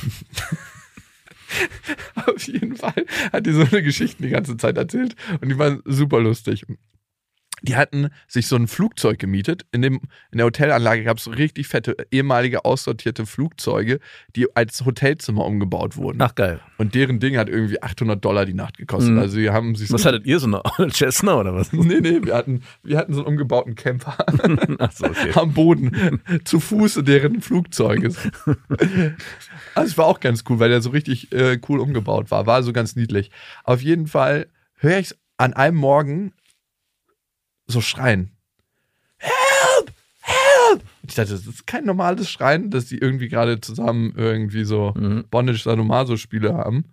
Auf jeden Fall hat die so eine Geschichte die ganze Zeit erzählt und die waren super lustig. Die hatten sich so ein Flugzeug gemietet. In, dem, in der Hotelanlage gab es so richtig fette, ehemalige aussortierte Flugzeuge, die als Hotelzimmer umgebaut wurden. Ach, geil. Und deren Ding hat irgendwie 800 Dollar die Nacht gekostet. Mhm. Also, haben sich Was so. hattet ihr, so eine Cessna oder was? Nee, nee, wir hatten, wir hatten so einen umgebauten Camper. Achso, okay. am Boden zu Fuße deren Flugzeuges. Also es war auch ganz cool, weil der so richtig äh, cool umgebaut war. War so ganz niedlich. Auf jeden Fall höre ich an einem Morgen so schreien. Help! Help! Und ich dachte, das ist kein normales Schreien, dass die irgendwie gerade zusammen irgendwie so Mhm. Bondage Sadomaso Spiele haben.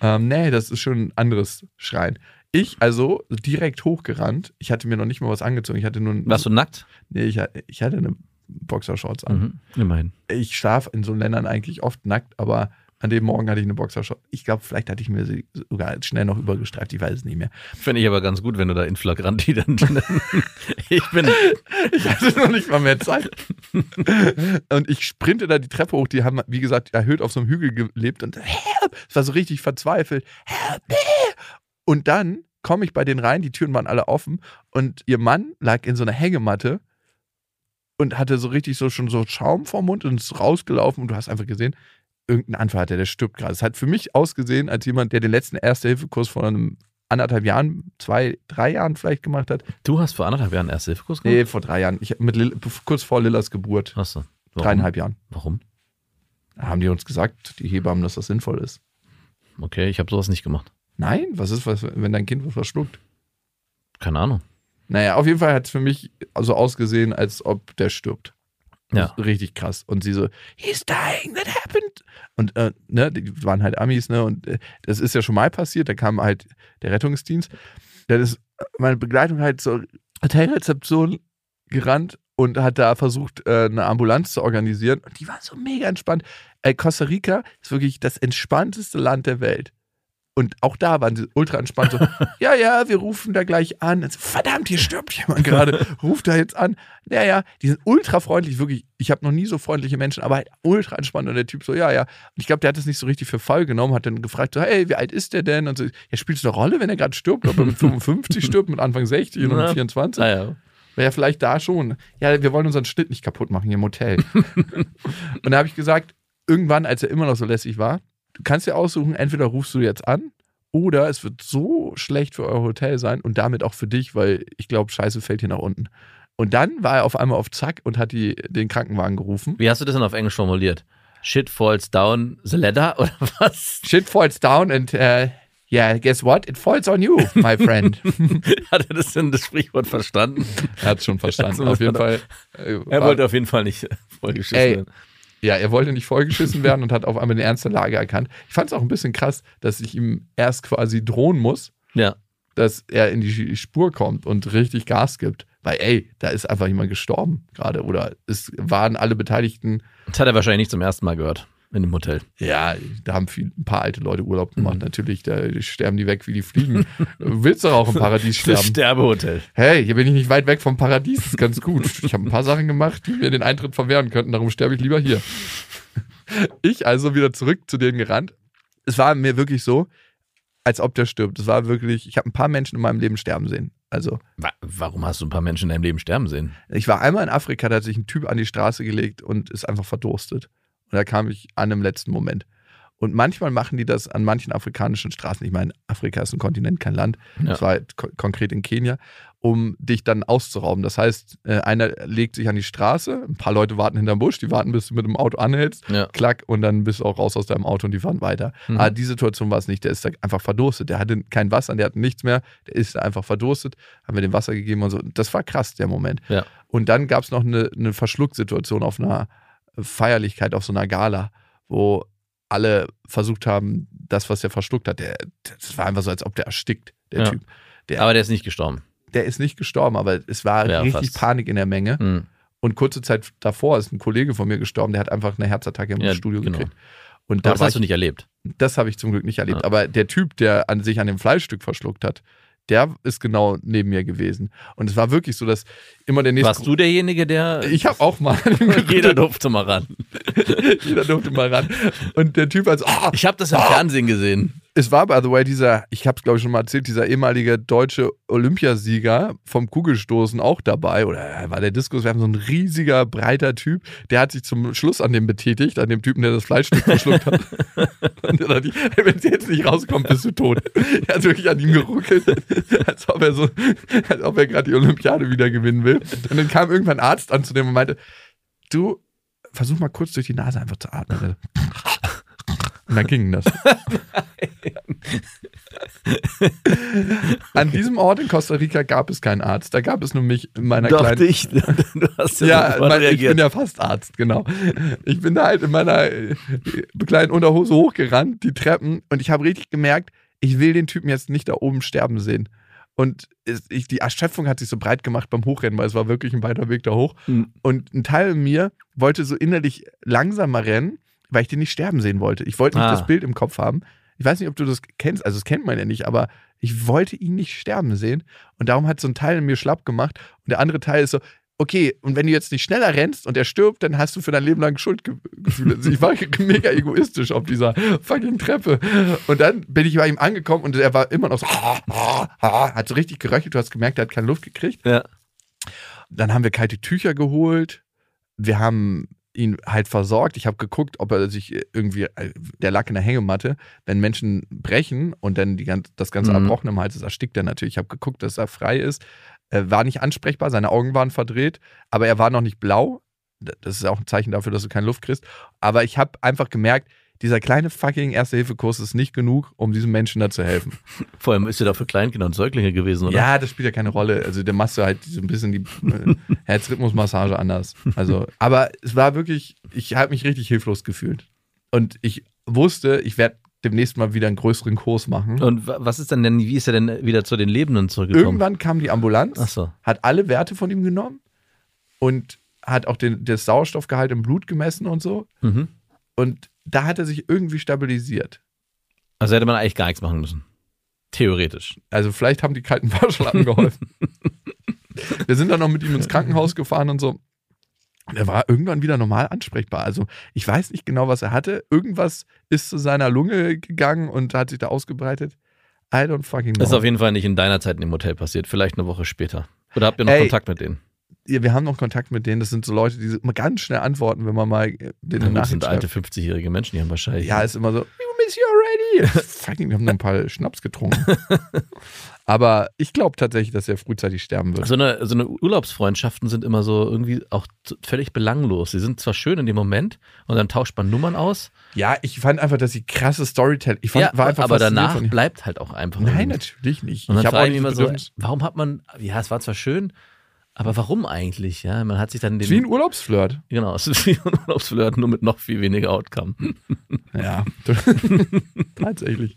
Ähm, nee, das ist schon ein anderes Schreien. Ich also direkt hochgerannt. Ich hatte mir noch nicht mal was angezogen. Ich hatte nur ein, Warst du nackt? Nee, ich, hatte- ich hatte eine Boxershorts an. Mhm. Immerhin. Ich schlafe in so Ländern eigentlich oft nackt, aber an dem Morgen hatte ich eine Boxershorts. Ich glaube, vielleicht hatte ich mir sie sogar schnell noch übergestreift, ich weiß es nicht mehr. Finde ich aber ganz gut, wenn du da in Flagranti dann. ich bin. Ich hatte noch nicht mal mehr Zeit. und ich sprinte da die Treppe hoch. Die haben, wie gesagt, erhöht auf so einem Hügel gelebt und help! Es war so richtig verzweifelt. Help me! Und dann komme ich bei denen rein, die Türen waren alle offen und ihr Mann lag in so einer Hängematte und hatte so richtig so schon so Schaum vorm Mund und ist rausgelaufen und du hast einfach gesehen, irgendein Anfall hat er, der stirbt gerade. Es hat für mich ausgesehen, als jemand, der den letzten Erste-Hilfe-Kurs vor einem anderthalb Jahren, zwei, drei Jahren vielleicht gemacht hat. Du hast vor anderthalb Jahren Erste-Hilfe-Kurs gemacht? Nee, vor drei Jahren. Ich, mit Lil, kurz vor Lillas Geburt. Achso. Dreieinhalb Jahren. Warum? Da haben die uns gesagt, die Hebammen, dass das sinnvoll ist. Okay, ich habe sowas nicht gemacht. Nein, was ist, was, wenn dein Kind was verschluckt? Keine Ahnung. Naja, auf jeden Fall hat es für mich so ausgesehen, als ob der stirbt. Ja. Richtig krass. Und sie so, he's dying, that happened. Und äh, ne, die waren halt Amis, ne? Und äh, das ist ja schon mal passiert. Da kam halt der Rettungsdienst. Dann ist meine Begleitung halt zur Hotelrezeption gerannt und hat da versucht, äh, eine Ambulanz zu organisieren. Und die war so mega entspannt. Ey, Costa Rica ist wirklich das entspannteste Land der Welt. Und auch da waren sie ultra entspannt. So, ja, ja, wir rufen da gleich an. So, Verdammt, hier stirbt jemand gerade. Ruft da jetzt an. Ja, ja, die sind ultra freundlich. Wirklich, ich habe noch nie so freundliche Menschen, aber halt ultra entspannt. Und der Typ so, ja, ja. Und ich glaube, der hat das nicht so richtig für voll genommen. Hat dann gefragt, so, hey, wie alt ist der denn? Und so, ja, spielt es eine Rolle, wenn er gerade stirbt? Ob er mit 55 stirbt, mit Anfang 60 oder mit 24? Naja. Wäre ja vielleicht da schon. Ja, wir wollen unseren Schnitt nicht kaputt machen hier im Hotel. und da habe ich gesagt, irgendwann, als er immer noch so lässig war, du kannst dir aussuchen, entweder rufst du jetzt an oder es wird so schlecht für euer Hotel sein und damit auch für dich, weil ich glaube, Scheiße fällt hier nach unten. Und dann war er auf einmal auf Zack und hat die, den Krankenwagen gerufen. Wie hast du das denn auf Englisch formuliert? Shit falls down the ladder oder was? Shit falls down and uh, yeah, guess what? It falls on you, my friend. Hat er das denn das Sprichwort verstanden? er hat es schon verstanden. Auf jeden Fall. Er äh, war- wollte auf jeden Fall nicht vollgeschissen werden. Ja, er wollte nicht vollgeschissen werden und hat auf einmal den Ernst der Lage erkannt. Ich fand es auch ein bisschen krass, dass ich ihm erst quasi drohen muss, Ja. dass er in die Spur kommt und richtig Gas gibt. Weil, ey, da ist einfach jemand gestorben gerade. Oder es waren alle Beteiligten, Das hat er wahrscheinlich nicht zum ersten Mal gehört in dem Hotel. ja, da haben viel, ein paar alte Leute Urlaub gemacht. Mhm. Natürlich, da sterben die weg wie die Fliegen. Du willst doch auch im Paradies Das sterben. Sterbehotel. Hey, hier bin ich nicht weit weg vom Paradies, das ist ganz gut. Ich habe ein paar Sachen gemacht, die mir den Eintritt verwehren könnten, darum sterbe ich lieber hier. Ich also wieder zurück zu denen gerannt. Es war mir wirklich so, als ob der stirbt. Es war wirklich, ich habe ein paar Menschen in meinem Leben sterben sehen. Also, Wa warum hast du ein paar Menschen in deinem Leben sterben sehen? ich war einmal in Afrika, da hat sich ein Typ an die Straße gelegt und ist einfach verdurstet. Und da kam ich an im letzten Moment. Und manchmal machen die das an manchen afrikanischen Straßen. Ich meine, Afrika ist ein Kontinent, kein Land. Ja. Das war halt ko konkret in Kenia, um dich dann auszurauben. Das heißt, äh, einer legt sich an die Straße, ein paar Leute warten hinterm Busch, die warten, bis du mit dem Auto anhältst, Ja. klack, und dann bist du auch raus aus deinem Auto und die fahren weiter. Mhm. Aber die Situation war es nicht. Der ist da einfach verdurstet. Der hatte kein Wasser, der hatte nichts mehr. Der ist da einfach verdurstet. Haben wir dem Wasser gegeben und so. Das war krass, der Moment. Ja. Und dann gab es noch eine, eine Verschlucksituation auf einer Feierlichkeit, auf so einer Gala, wo alle versucht haben, das, was der verschluckt hat, der, das war einfach so, als ob der erstickt, der Ja. Typ. Der, Aber der ist nicht gestorben. der ist nicht gestorben, aber es war Ja, richtig fast. Panik in der Menge. Hm. Und kurze Zeit davor ist ein Kollege von mir gestorben, der hat einfach eine Herzattacke im Ja, Studio genau. gekriegt. Und Aber da das hast du ich, nicht erlebt. das habe ich zum Glück nicht erlebt. Aber der Typ, der an sich an dem Fleischstück verschluckt hat, der ist genau neben mir gewesen. Und es war wirklich so, dass immer der nächste. Warst du derjenige, der. Ich habe auch mal. Jeder durfte mal ran. Jeder durfte mal ran. Und der Typ also, ah, Ich habe das im Fernsehen gesehen. Es war by the way dieser, ich habe es glaube ich schon mal erzählt, dieser ehemalige deutsche Olympiasieger vom Kugelstoßen auch dabei oder er war der Diskuswerfer so ein riesiger breiter Typ, der hat sich zum Schluss an dem betätigt, an dem Typen, der das Fleischstück verschluckt hat. Und dann hat die, hey, wenn sie jetzt nicht rauskommt, bist du tot. Er hat wirklich an ihm geruckelt, als ob er so, als ob er gerade die Olympiade wieder gewinnen will. Und dann kam irgendwann ein Arzt an zu dem und meinte, du versuch mal kurz durch die Nase einfach zu atmen. Und dann ging das. An diesem Ort in Costa Rica gab es keinen Arzt. Da gab es nur mich in meiner Dachte kleinen. ich. Du hast ja, Ja, mein, ich bin ja fast Arzt, genau. Ich bin da halt in meiner äh, kleinen Unterhose hochgerannt, die Treppen, und ich habe richtig gemerkt, ich will den Typen jetzt nicht da oben sterben sehen. Und ich, die Erschöpfung hat sich so breit gemacht beim Hochrennen, weil es war wirklich ein weiter Weg da hoch. Hm. Und ein Teil mir wollte so innerlich langsamer rennen, weil ich den nicht sterben sehen wollte. Ich wollte nicht Ah. das Bild im Kopf haben. Ich weiß nicht, ob du das kennst, also das kennt man ja nicht, aber ich wollte ihn nicht sterben sehen. Und darum hat so ein Teil in mir schlapp gemacht. Und der andere Teil ist so, okay, und wenn du jetzt nicht schneller rennst und er stirbt, dann hast du für dein Leben lang Schuldgefühle. Also ich war mega egoistisch auf dieser fucking Treppe. Und dann bin ich bei ihm angekommen und er war immer noch so, hat so richtig geröchelt. Du hast gemerkt, er hat keine Luft gekriegt. Ja. Dann haben wir kalte Tücher geholt. Wir haben ihn halt versorgt. Ich habe geguckt, ob er sich irgendwie, der lag in der Hängematte. Wenn Menschen brechen und dann die, das Ganze Mhm. erbrochen im Hals ist, erstickt er natürlich. Ich habe geguckt, dass er frei ist. Er war nicht ansprechbar, seine Augen waren verdreht, aber er war noch nicht blau. Das ist auch ein Zeichen dafür, dass du keine Luft kriegst. Aber ich habe einfach gemerkt, dieser kleine fucking Erste-Hilfe-Kurs ist nicht genug, um diesem Menschen da zu helfen. Vor allem ist er da für Kleinkinder und Säuglinge gewesen, oder? Ja, das spielt ja keine Rolle. Also der machst du halt so ein bisschen die äh, Herzrhythmusmassage anders. Also, aber es war wirklich, ich habe mich richtig hilflos gefühlt. Und ich wusste, ich werde demnächst mal wieder einen größeren Kurs machen. Und wa- was ist denn denn, wie ist er denn wieder zu den Lebenden zurückgekommen? Irgendwann kam die Ambulanz, so. hat alle Werte von ihm genommen und hat auch den, das Sauerstoffgehalt im Blut gemessen und so. Mhm. Und da hat er sich irgendwie stabilisiert. Also hätte man eigentlich gar nichts machen müssen. Theoretisch. Also vielleicht haben die kalten Waschlappen geholfen. Wir sind dann noch mit ihm ins Krankenhaus gefahren und so. Und er war irgendwann wieder normal ansprechbar. Also ich weiß nicht genau, was er hatte. Irgendwas ist zu seiner Lunge gegangen und hat sich da ausgebreitet. I don't fucking know. Das ist auf jeden Fall nicht in deiner Zeit in dem Hotel passiert, vielleicht eine Woche später. Oder habt ihr noch Ey. Kontakt mit denen? Ja, wir haben noch Kontakt mit denen. Das sind so Leute, die immer ganz schnell antworten, wenn man mal Na gut, das sind alte schreibt. 50-jährige Menschen, die haben wahrscheinlich. Ja, ist immer so, we miss you already. Fucking, wir haben noch ein paar Schnaps getrunken. Aber ich glaube tatsächlich, dass er frühzeitig sterben wird. so eine, so eine Urlaubsfreundschaften sind immer so irgendwie auch völlig belanglos. Sie sind zwar schön in dem Moment und dann tauscht man Nummern aus. Ja, ich fand einfach, dass sie krasse Storytelling. Ich fand, Ja, war einfach aber danach bleibt halt auch einfach. Nein, irgendwie. natürlich nicht. Und dann ich habe immer so, warum hat man, ja, es war zwar schön, aber warum eigentlich? Ja, man hat sich dann den. Wie ein Urlaubsflirt. Genau, es ist wie ein Urlaubsflirt, nur mit noch viel weniger Outcome. Ja, tatsächlich.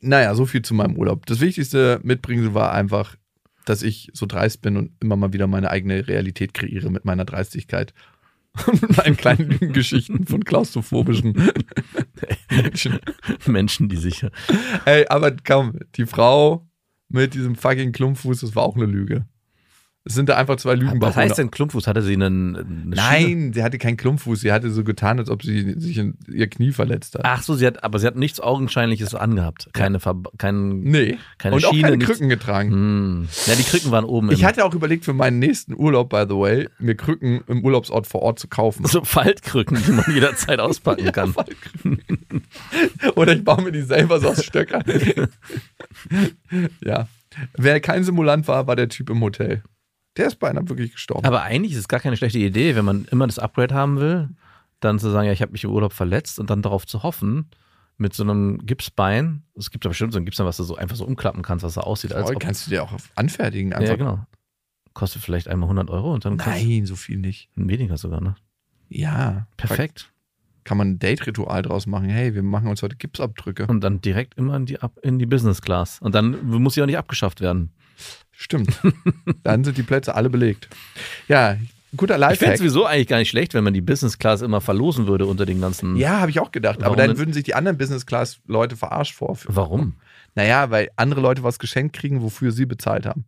Naja, so viel zu meinem Urlaub. Das wichtigste Mitbringsel war einfach, dass ich so dreist bin und immer mal wieder meine eigene Realität kreiere mit meiner Dreistigkeit. Und meinen kleinen Geschichten von klaustrophobischen Menschen. Menschen, die sich. Ey, aber komm, die Frau mit diesem fucking Klumpfuß, das war auch eine Lüge. Es sind da einfach zwei Lügen. Was heißt denn Klumpfuß? Hatte sie einen. Eine? Nein, sie hatte keinen Klumpfuß. Sie hatte so getan, als ob sie sich in ihr Knie verletzt hat. Ach so, sie hat, aber sie hat nichts Augenscheinliches angehabt. Keine, Ver kein, nee. keine und auch Schiene, keine nichts. Krücken getragen. Hm. Ja, die Krücken waren oben. Ich hatte auch überlegt, für meinen nächsten Urlaub, by the way, mir Krücken im Urlaubsort vor Ort zu kaufen. so Faltkrücken, die man jederzeit auspacken kann. Oder ich baue mir die selber so aus Stöckern. ja. Wer kein Simulant war, war der Typ im Hotel. Der ist beinahe wirklich gestorben. Aber eigentlich ist es gar keine schlechte Idee, wenn man immer das Upgrade haben will, dann zu sagen, ja, ich habe mich im Urlaub verletzt und dann darauf zu hoffen, mit so einem Gipsbein, es gibt da bestimmt so ein Gipsbein, was du so einfach so umklappen kannst, was so aussieht, als ob, kannst du dir auch anfertigen. Einfach. ja, genau. Kostet vielleicht einmal 100 Euro und dann Nein, so viel nicht. weniger sogar, ne? Ja. Perfekt. Kann man ein Date-Ritual draus machen. Hey, wir machen uns heute Gipsabdrücke. Und dann direkt immer in die, in die Business Class. Und dann muss sie auch nicht abgeschafft werden. Stimmt. Dann sind die Plätze alle belegt. Ja, guter Ich fände Lifehack. es sowieso eigentlich gar nicht schlecht, wenn man die Business Class immer verlosen würde unter den ganzen. Ja, habe ich auch gedacht. Aber dann würden sich die anderen Business-Class-Leute verarscht vorführen. Warum? Naja, weil andere Leute was geschenkt kriegen, wofür sie bezahlt haben.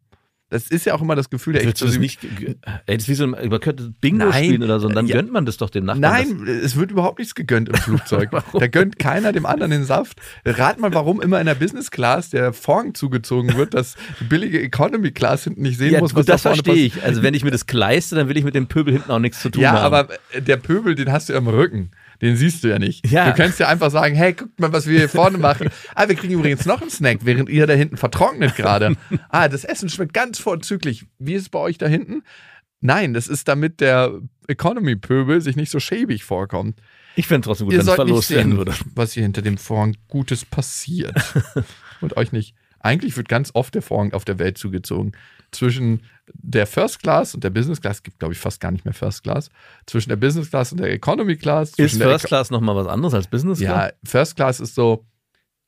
Das ist ja auch immer das Gefühl der Exklusivität. nicht? Ey, das ist wie so ein, man könnte Bingo Nein. spielen oder so und dann Ja. gönnt man das doch dem Nachbarn. Nein, es wird überhaupt nichts gegönnt im Flugzeug. da gönnt keiner dem anderen den Saft. Rat mal, warum immer in der Business Class der Vorhang zugezogen wird, dass die billige Economy Class hinten nicht sehen Ja, muss, gut, da das verstehe ich. Also wenn ich mir das leiste, dann will ich mit dem Pöbel hinten auch nichts zu tun Ja, haben. aber der Pöbel, den hast du ja im Rücken. Den siehst du ja nicht. Ja. Du kannst ja einfach sagen, hey, guckt mal, was wir hier vorne machen. Ah, wir kriegen übrigens noch einen Snack, während ihr da hinten vertrocknet gerade. Ah, das Essen schmeckt ganz vorzüglich. Wie ist es bei euch da hinten? Nein, das ist damit der Economy-Pöbel sich nicht so schäbig vorkommt. ich fände trotzdem gut, ihr wenn es verlost werden würde. was hier hinter dem Vorhang Gutes passiert. Und euch nicht. Eigentlich wird ganz oft der Vorhang auf der Welt zugezogen. Zwischen der First Class und der Business Class, es gibt glaube ich fast gar nicht mehr First Class, zwischen der Business Class und der Economy Class. Ist First Class nochmal was anderes als Business Class? Ja, First Class ist so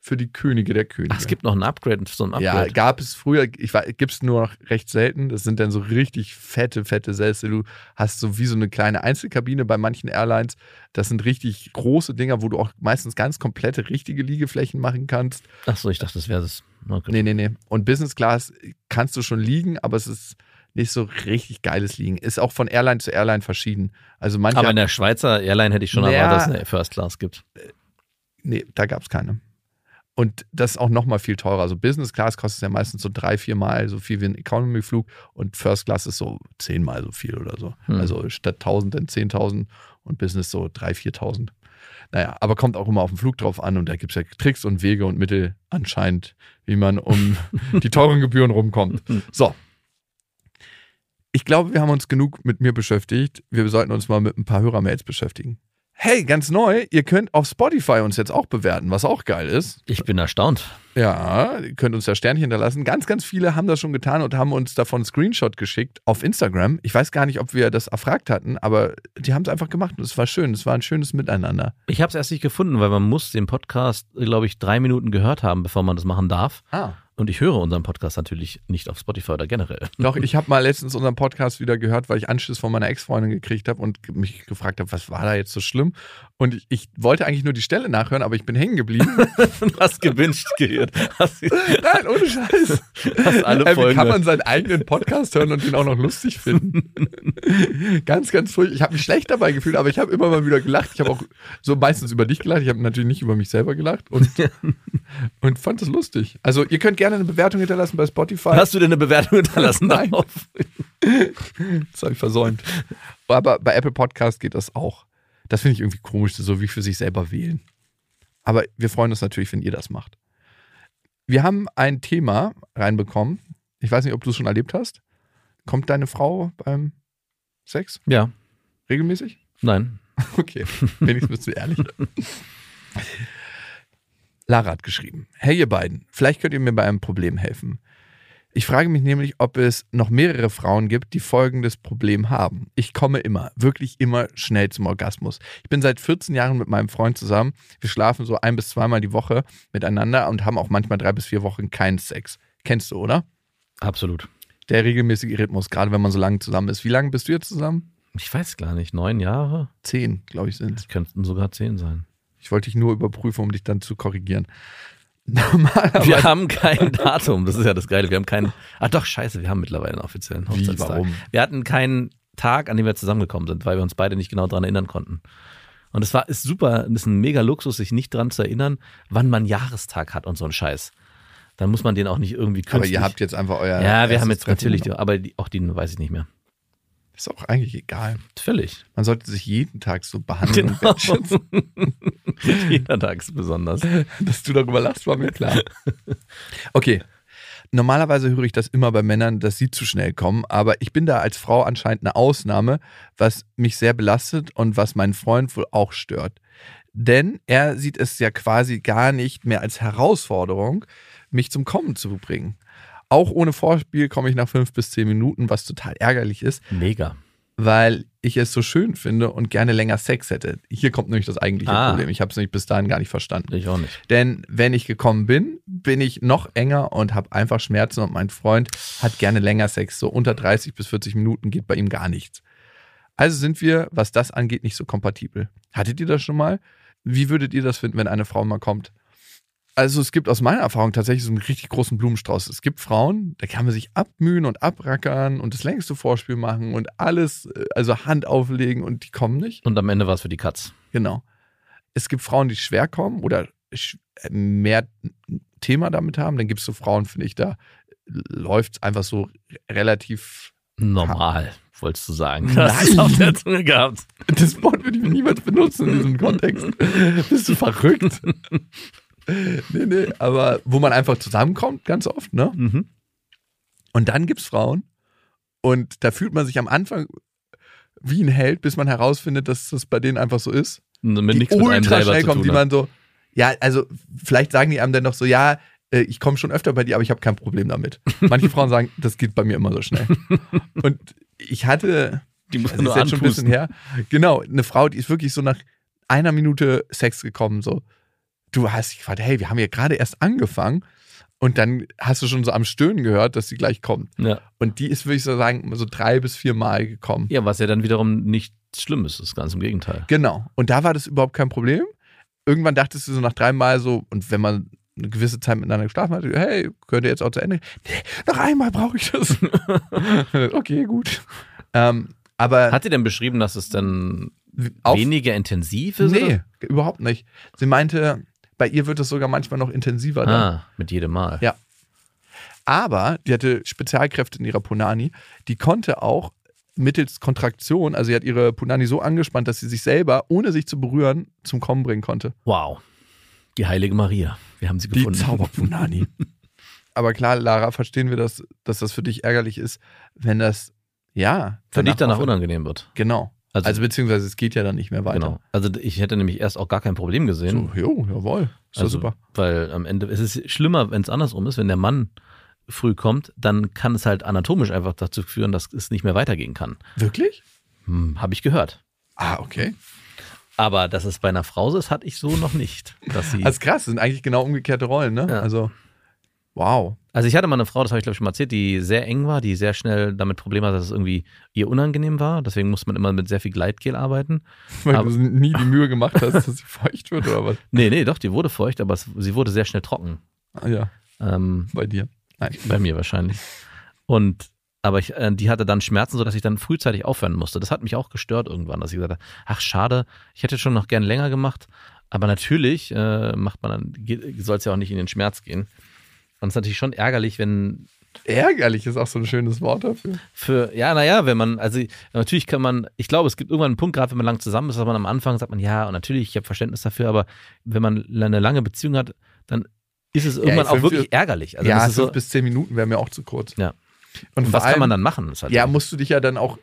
für die Könige der Könige. Ach, es gibt noch ein Upgrade, so ein ja, Upgrade. gab es früher, ich weiß, gibt es nur noch recht selten. Das sind dann so richtig fette, fette Sessel. Du hast so wie so eine kleine Einzelkabine bei manchen Airlines. Das sind richtig große Dinger, wo du auch meistens ganz komplette richtige Liegeflächen machen kannst. Achso, ich dachte, das wäre das. Okay. Nee, nee, nee. Und Business Class kannst du schon liegen, aber es ist nicht so richtig geiles Liegen. Ist auch von Airline zu Airline verschieden. Also manche. Aber in der Schweizer Airline hätte ich schon erwartet, dass es eine First Class gibt. Nee, da gab es keine. Und das ist auch nochmal viel teurer. Also Business Class kostet ja meistens so drei, vier Mal so viel wie ein Economy-Flug und First Class ist so zehnmal so viel oder so. Hm. Also statt 1000 dann 10.000 und Business so 3.000, 4.000. Naja, aber kommt auch immer auf den Flug drauf an und da gibt es ja Tricks und Wege und Mittel anscheinend, wie man um die teuren Gebühren rumkommt. So. Ich glaube, wir haben uns genug mit mir beschäftigt. Wir sollten uns mal mit ein paar Hörermails beschäftigen. Hey, ganz neu, ihr könnt auf Spotify uns jetzt auch bewerten, was auch geil ist. Ich bin erstaunt. Ja, ihr könnt uns da Sternchen hinterlassen. Ganz, ganz viele haben das schon getan und haben uns davon einen Screenshot geschickt auf Instagram. Ich weiß gar nicht, ob wir das erfragt hatten, aber die haben es einfach gemacht und es war schön. Es war ein schönes Miteinander. Ich habe es erst nicht gefunden, weil man muss den Podcast, glaube ich, drei Minuten gehört haben, bevor man das machen darf. Ah. Und ich höre unseren Podcast natürlich nicht auf Spotify oder generell. Doch, ich habe mal letztens unseren Podcast wieder gehört, weil ich Anschluss von meiner Ex-Freundin gekriegt habe und mich gefragt habe, was war da jetzt so schlimm? Und ich, ich wollte eigentlich nur die Stelle nachhören, aber ich bin hängen geblieben. Du hast gewünscht gehört. Hast, Nein, ohne Scheiß. hast alle Wie Folgen. kann man seinen eigenen Podcast hören und den auch noch lustig finden? ganz, ganz furchtbar. Ich habe mich schlecht dabei gefühlt, aber ich habe immer mal wieder gelacht. Ich habe auch so meistens über dich gelacht. Ich habe natürlich nicht über mich selber gelacht und, und fand es lustig. Also ihr könnt gerne eine Bewertung hinterlassen bei Spotify. Hast du denn eine Bewertung hinterlassen Nein. darauf? Das habe ich versäumt. Aber bei Apple Podcast geht das auch. Das finde ich irgendwie komisch, so wie für sich selber wählen. Aber wir freuen uns natürlich, wenn ihr das macht. Wir haben ein Thema reinbekommen. Ich weiß nicht, ob du es schon erlebt hast. Kommt deine Frau beim Sex Ja, regelmäßig? nein. Okay, wenigstens bist du ehrlich. Lara hat geschrieben: Hey, ihr beiden, vielleicht könnt ihr mir bei einem Problem helfen. Ich frage mich nämlich, ob es noch mehrere Frauen gibt, die folgendes Problem haben. Ich komme immer, wirklich immer schnell zum Orgasmus. Ich bin seit 14 Jahren mit meinem Freund zusammen. Wir schlafen so ein bis zweimal die Woche miteinander und haben auch manchmal drei bis vier Wochen keinen Sex. Kennst du, oder? Absolut. Der regelmäßige Rhythmus, gerade wenn man so lange zusammen ist. Wie lange bist du jetzt zusammen? Ich weiß gar nicht. Neun Jahre? Zehn, glaube ich, sind Es könnten sogar zehn sein. Ich wollte dich nur überprüfen, um dich dann zu korrigieren. Normalerweise. Wir haben kein Datum. Das ist ja das Geile. Wir haben keinen. Ah, doch, scheiße. Wir haben mittlerweile einen offiziellen Wie, Hochzeitstag. warum? Wir hatten keinen Tag, an dem wir zusammengekommen sind, weil wir uns beide nicht genau daran erinnern konnten. Und es war ist super, es ist ein mega Luxus, sich nicht daran zu erinnern, wann man Jahrestag hat und so ein Scheiß. Dann muss man den auch nicht irgendwie Aber künstlich. ihr habt jetzt einfach euer. ja, wir haben jetzt natürlich, die, aber die, auch die weiß ich nicht mehr. Ist auch eigentlich egal. Völlig. Man sollte sich jeden Tag so behandeln Genau. Jeder Tag ist besonders. Dass du darüber lachst, war mir klar. Okay. Normalerweise höre ich das immer bei Männern, dass sie zu schnell kommen, aber ich bin da als Frau anscheinend eine Ausnahme, was mich sehr belastet und was meinen Freund wohl auch stört. Denn er sieht es ja quasi gar nicht mehr als Herausforderung, mich zum Kommen zu bringen. Auch ohne Vorspiel komme ich nach fünf bis zehn Minuten, was total ärgerlich ist, Mega. weil ich es so schön finde und gerne länger Sex hätte. Hier kommt nämlich das eigentliche Ah. Problem. Ich habe es nämlich bis dahin gar nicht verstanden. Ich auch nicht. Denn wenn ich gekommen bin, bin ich noch enger und habe einfach Schmerzen und mein Freund hat gerne länger Sex. So unter 30 bis 40 Minuten geht bei ihm gar nichts. Also sind wir, was das angeht, nicht so kompatibel. Hattet ihr das schon mal? Wie würdet ihr das finden, wenn eine Frau mal kommt? Also es gibt aus meiner Erfahrung tatsächlich so einen richtig großen Blumenstrauß. Es gibt Frauen, da kann man sich abmühen und abrackern und das längste Vorspiel machen und alles, äh, also Hand auflegen und die kommen nicht. Und am Ende war es für die Katz. Genau. Es gibt Frauen, die schwer kommen oder äh, mehr Thema damit haben. Dann gibt es so Frauen, finde ich, da läuft es einfach so relativ. Normal, wolltest du sagen. Nein. Es auf der Zunge gehabt. Das Wort würde ich niemals benutzen in diesem Kontext. Bist du verrückt? nee, nee, aber wo man einfach zusammenkommt, ganz oft, ne? Mhm. Und dann gibt es Frauen und da fühlt man sich am Anfang wie ein Held, bis man herausfindet, dass das bei denen einfach so ist. Mit die nichts mit ultra selber schnell kommen, die man so, ja, also vielleicht sagen die einem dann noch so, ja, äh, ich komme schon öfter bei dir, aber ich habe kein Problem damit. Manche Frauen sagen, das geht bei mir immer so schnell. Und ich hatte, Die muss das man ist nur jetzt schon ein bisschen her, genau, eine Frau, die ist wirklich so nach einer Minute Sex gekommen, so, du hast dich gefragt, hey, wir haben ja gerade erst angefangen und dann hast du schon so am Stöhnen gehört, dass sie gleich kommt. Ja. Und die ist, würde ich so sagen, so drei bis vier Mal gekommen. ja, was ja dann wiederum nichts Schlimmes ist, ganz im Gegenteil. Genau. Und da war das überhaupt kein Problem. Irgendwann dachtest du so nach dreimal so, und wenn man eine gewisse Zeit miteinander geschlafen hat, hey, könnt ihr jetzt auch zu Ende? Nee, noch einmal brauche ich das. okay, gut. Ähm, aber Hat sie denn beschrieben, dass es dann weniger intensiv ist? nee, oder? überhaupt nicht. Sie meinte, bei ihr wird es sogar manchmal noch intensiver. Dann. Ah, mit jedem Mal. Ja. Aber die hatte Spezialkräfte in ihrer Punani. Die konnte auch mittels Kontraktion, also sie hat ihre Punani so angespannt, dass sie sich selber, ohne sich zu berühren, zum Kommen bringen konnte. Wow. Die heilige Maria. Wir haben sie Die gefunden. Zauberpunani. Aber klar, Lara, verstehen wir das, dass das für dich ärgerlich ist, wenn das, ja. Für dich danach aufhört. unangenehm wird. Genau. Also- Also, beziehungsweise es geht ja dann nicht mehr weiter. Genau. Also ich hätte nämlich erst auch gar kein Problem gesehen. So, jo, jawohl. Ist ja also, super. Weil am Ende, es ist schlimmer, wenn es andersrum ist, wenn der Mann früh kommt, dann kann es halt anatomisch einfach dazu führen, dass es nicht mehr weitergehen kann. Wirklich? Hm, Habe ich gehört. Ah, okay. Aber dass es bei einer Frau so ist, hatte ich so noch nicht. Dass sie, Also krass, das sind eigentlich genau umgekehrte Rollen, ne? Ja. Also, Wow. Also ich hatte mal eine Frau, das habe ich glaube ich schon mal erzählt, die sehr eng war, die sehr schnell damit Probleme hatte, dass es irgendwie ihr unangenehm war. Deswegen musste man immer mit sehr viel Gleitgel arbeiten. Weil Aber- du nie die Mühe gemacht hast, dass sie feucht wird oder was? Nee, nee, doch, die wurde feucht, aber es, sie wurde sehr schnell trocken. Ah, ja, Ähm, bei dir. Nein. bei mir wahrscheinlich. Und aber ich, äh, die hatte dann Schmerzen, sodass ich dann frühzeitig aufhören musste. Das hat mich auch gestört irgendwann, dass ich gesagt habe, ach schade, ich hätte schon noch gern länger gemacht. Aber natürlich äh, macht man dann, soll es ja auch nicht in den Schmerz gehen. Und es ist natürlich schon ärgerlich, wenn Ärgerlich ist auch so ein schönes Wort dafür. für, ja, naja, wenn man, also natürlich kann man, ich glaube, es gibt irgendwann einen Punkt, gerade wenn man lang zusammen ist, dass man am Anfang sagt man, ja, und natürlich, ich habe Verständnis dafür, aber wenn man eine lange Beziehung hat, dann ist es irgendwann auch fünf- wirklich ärgerlich. Also ja, fünf so, bis zehn Minuten wäre mir auch zu kurz. Ja. Und, und was kann man allem- dann machen? Halt Ja, musst du dich ja dann auch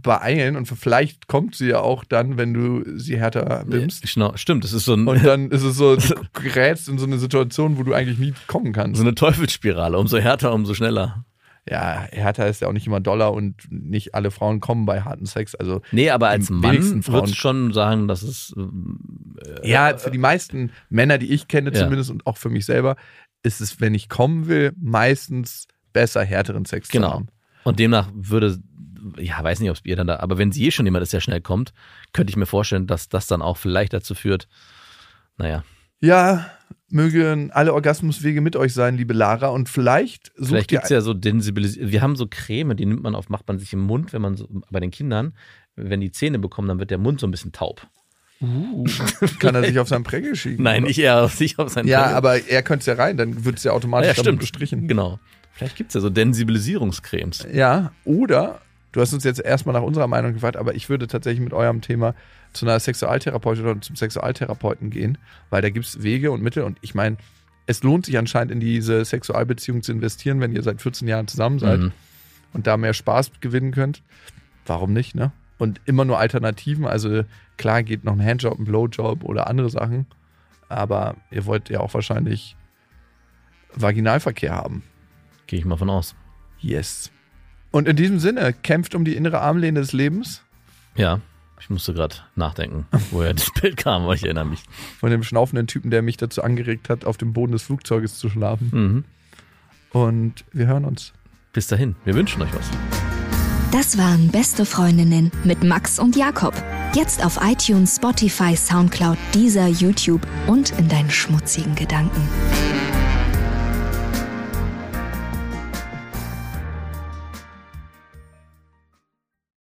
beeilen und vielleicht kommt sie ja auch dann, wenn du sie härter bimmst. Genau, stimmt, das ist so, ein, Und dann ist es so, du gerätst in so eine Situation, wo du eigentlich nie kommen kannst. so eine Teufelsspirale. Umso härter, umso schneller. Ja, härter ist ja auch nicht immer Dollar und nicht alle Frauen kommen bei harten Sex. Also Nee, aber als Mann würdest du schon sagen, dass es ähm, ja, für die meisten Männer, die ich kenne Ja. zumindest und auch für mich selber, ist es, wenn ich kommen will, meistens besser härteren Sex Genau. zu haben. und demnach würde, ja, weiß nicht, ob es ihr dann da, aber wenn sie eh schon jemand ist, der schnell kommt, könnte ich mir vorstellen, dass das dann auch vielleicht dazu führt, naja, Ja, mögen alle Orgasmuswege mit euch sein, liebe Lara. Und vielleicht sucht vielleicht ihr gibt es ja so Densibilisierung. Wir haben so Creme, die nimmt man auf, macht man sich im Mund, wenn man so, bei den Kindern, wenn die Zähne bekommen, dann wird der Mund so ein bisschen taub. Uh, kann er sich auf seinen Prägel schieben? Nein, oder? nicht eher auf sich, auf seinen Ja, Prägel. aber er könnte es ja rein, dann wird es ja automatisch ja, stimmt. bestrichen. Genau. Vielleicht gibt es ja so Densibilisierungscremes. Ja, oder du hast uns jetzt erstmal nach unserer Meinung gefragt, aber ich würde tatsächlich mit eurem Thema zu einer Sexualtherapeutin oder zum Sexualtherapeuten gehen, weil da gibt es Wege und Mittel und ich meine, es lohnt sich anscheinend in diese Sexualbeziehung zu investieren, wenn ihr seit 14 Jahren zusammen seid Mhm. und da mehr Spaß gewinnen könnt. Warum nicht, ne? Und immer nur Alternativen, also klar geht noch ein Handjob, ein Blowjob oder andere Sachen, aber ihr wollt ja auch wahrscheinlich Vaginalverkehr haben. Gehe ich mal von aus. Yes. Und in diesem Sinne, kämpft um die innere Armlehne des Lebens Ja, ich musste gerade nachdenken, woher das Bild kam, aber ich erinnere mich. von dem schnaufenden Typen, der mich dazu angeregt hat, auf dem Boden des Flugzeuges zu schlafen. Mhm. Und wir hören uns. Bis dahin, wir wünschen euch was. Das waren Beste Freundinnen mit Max und Jakob. Jetzt auf iTunes, Spotify, Soundcloud, dieser YouTube und in deinen schmutzigen Gedanken.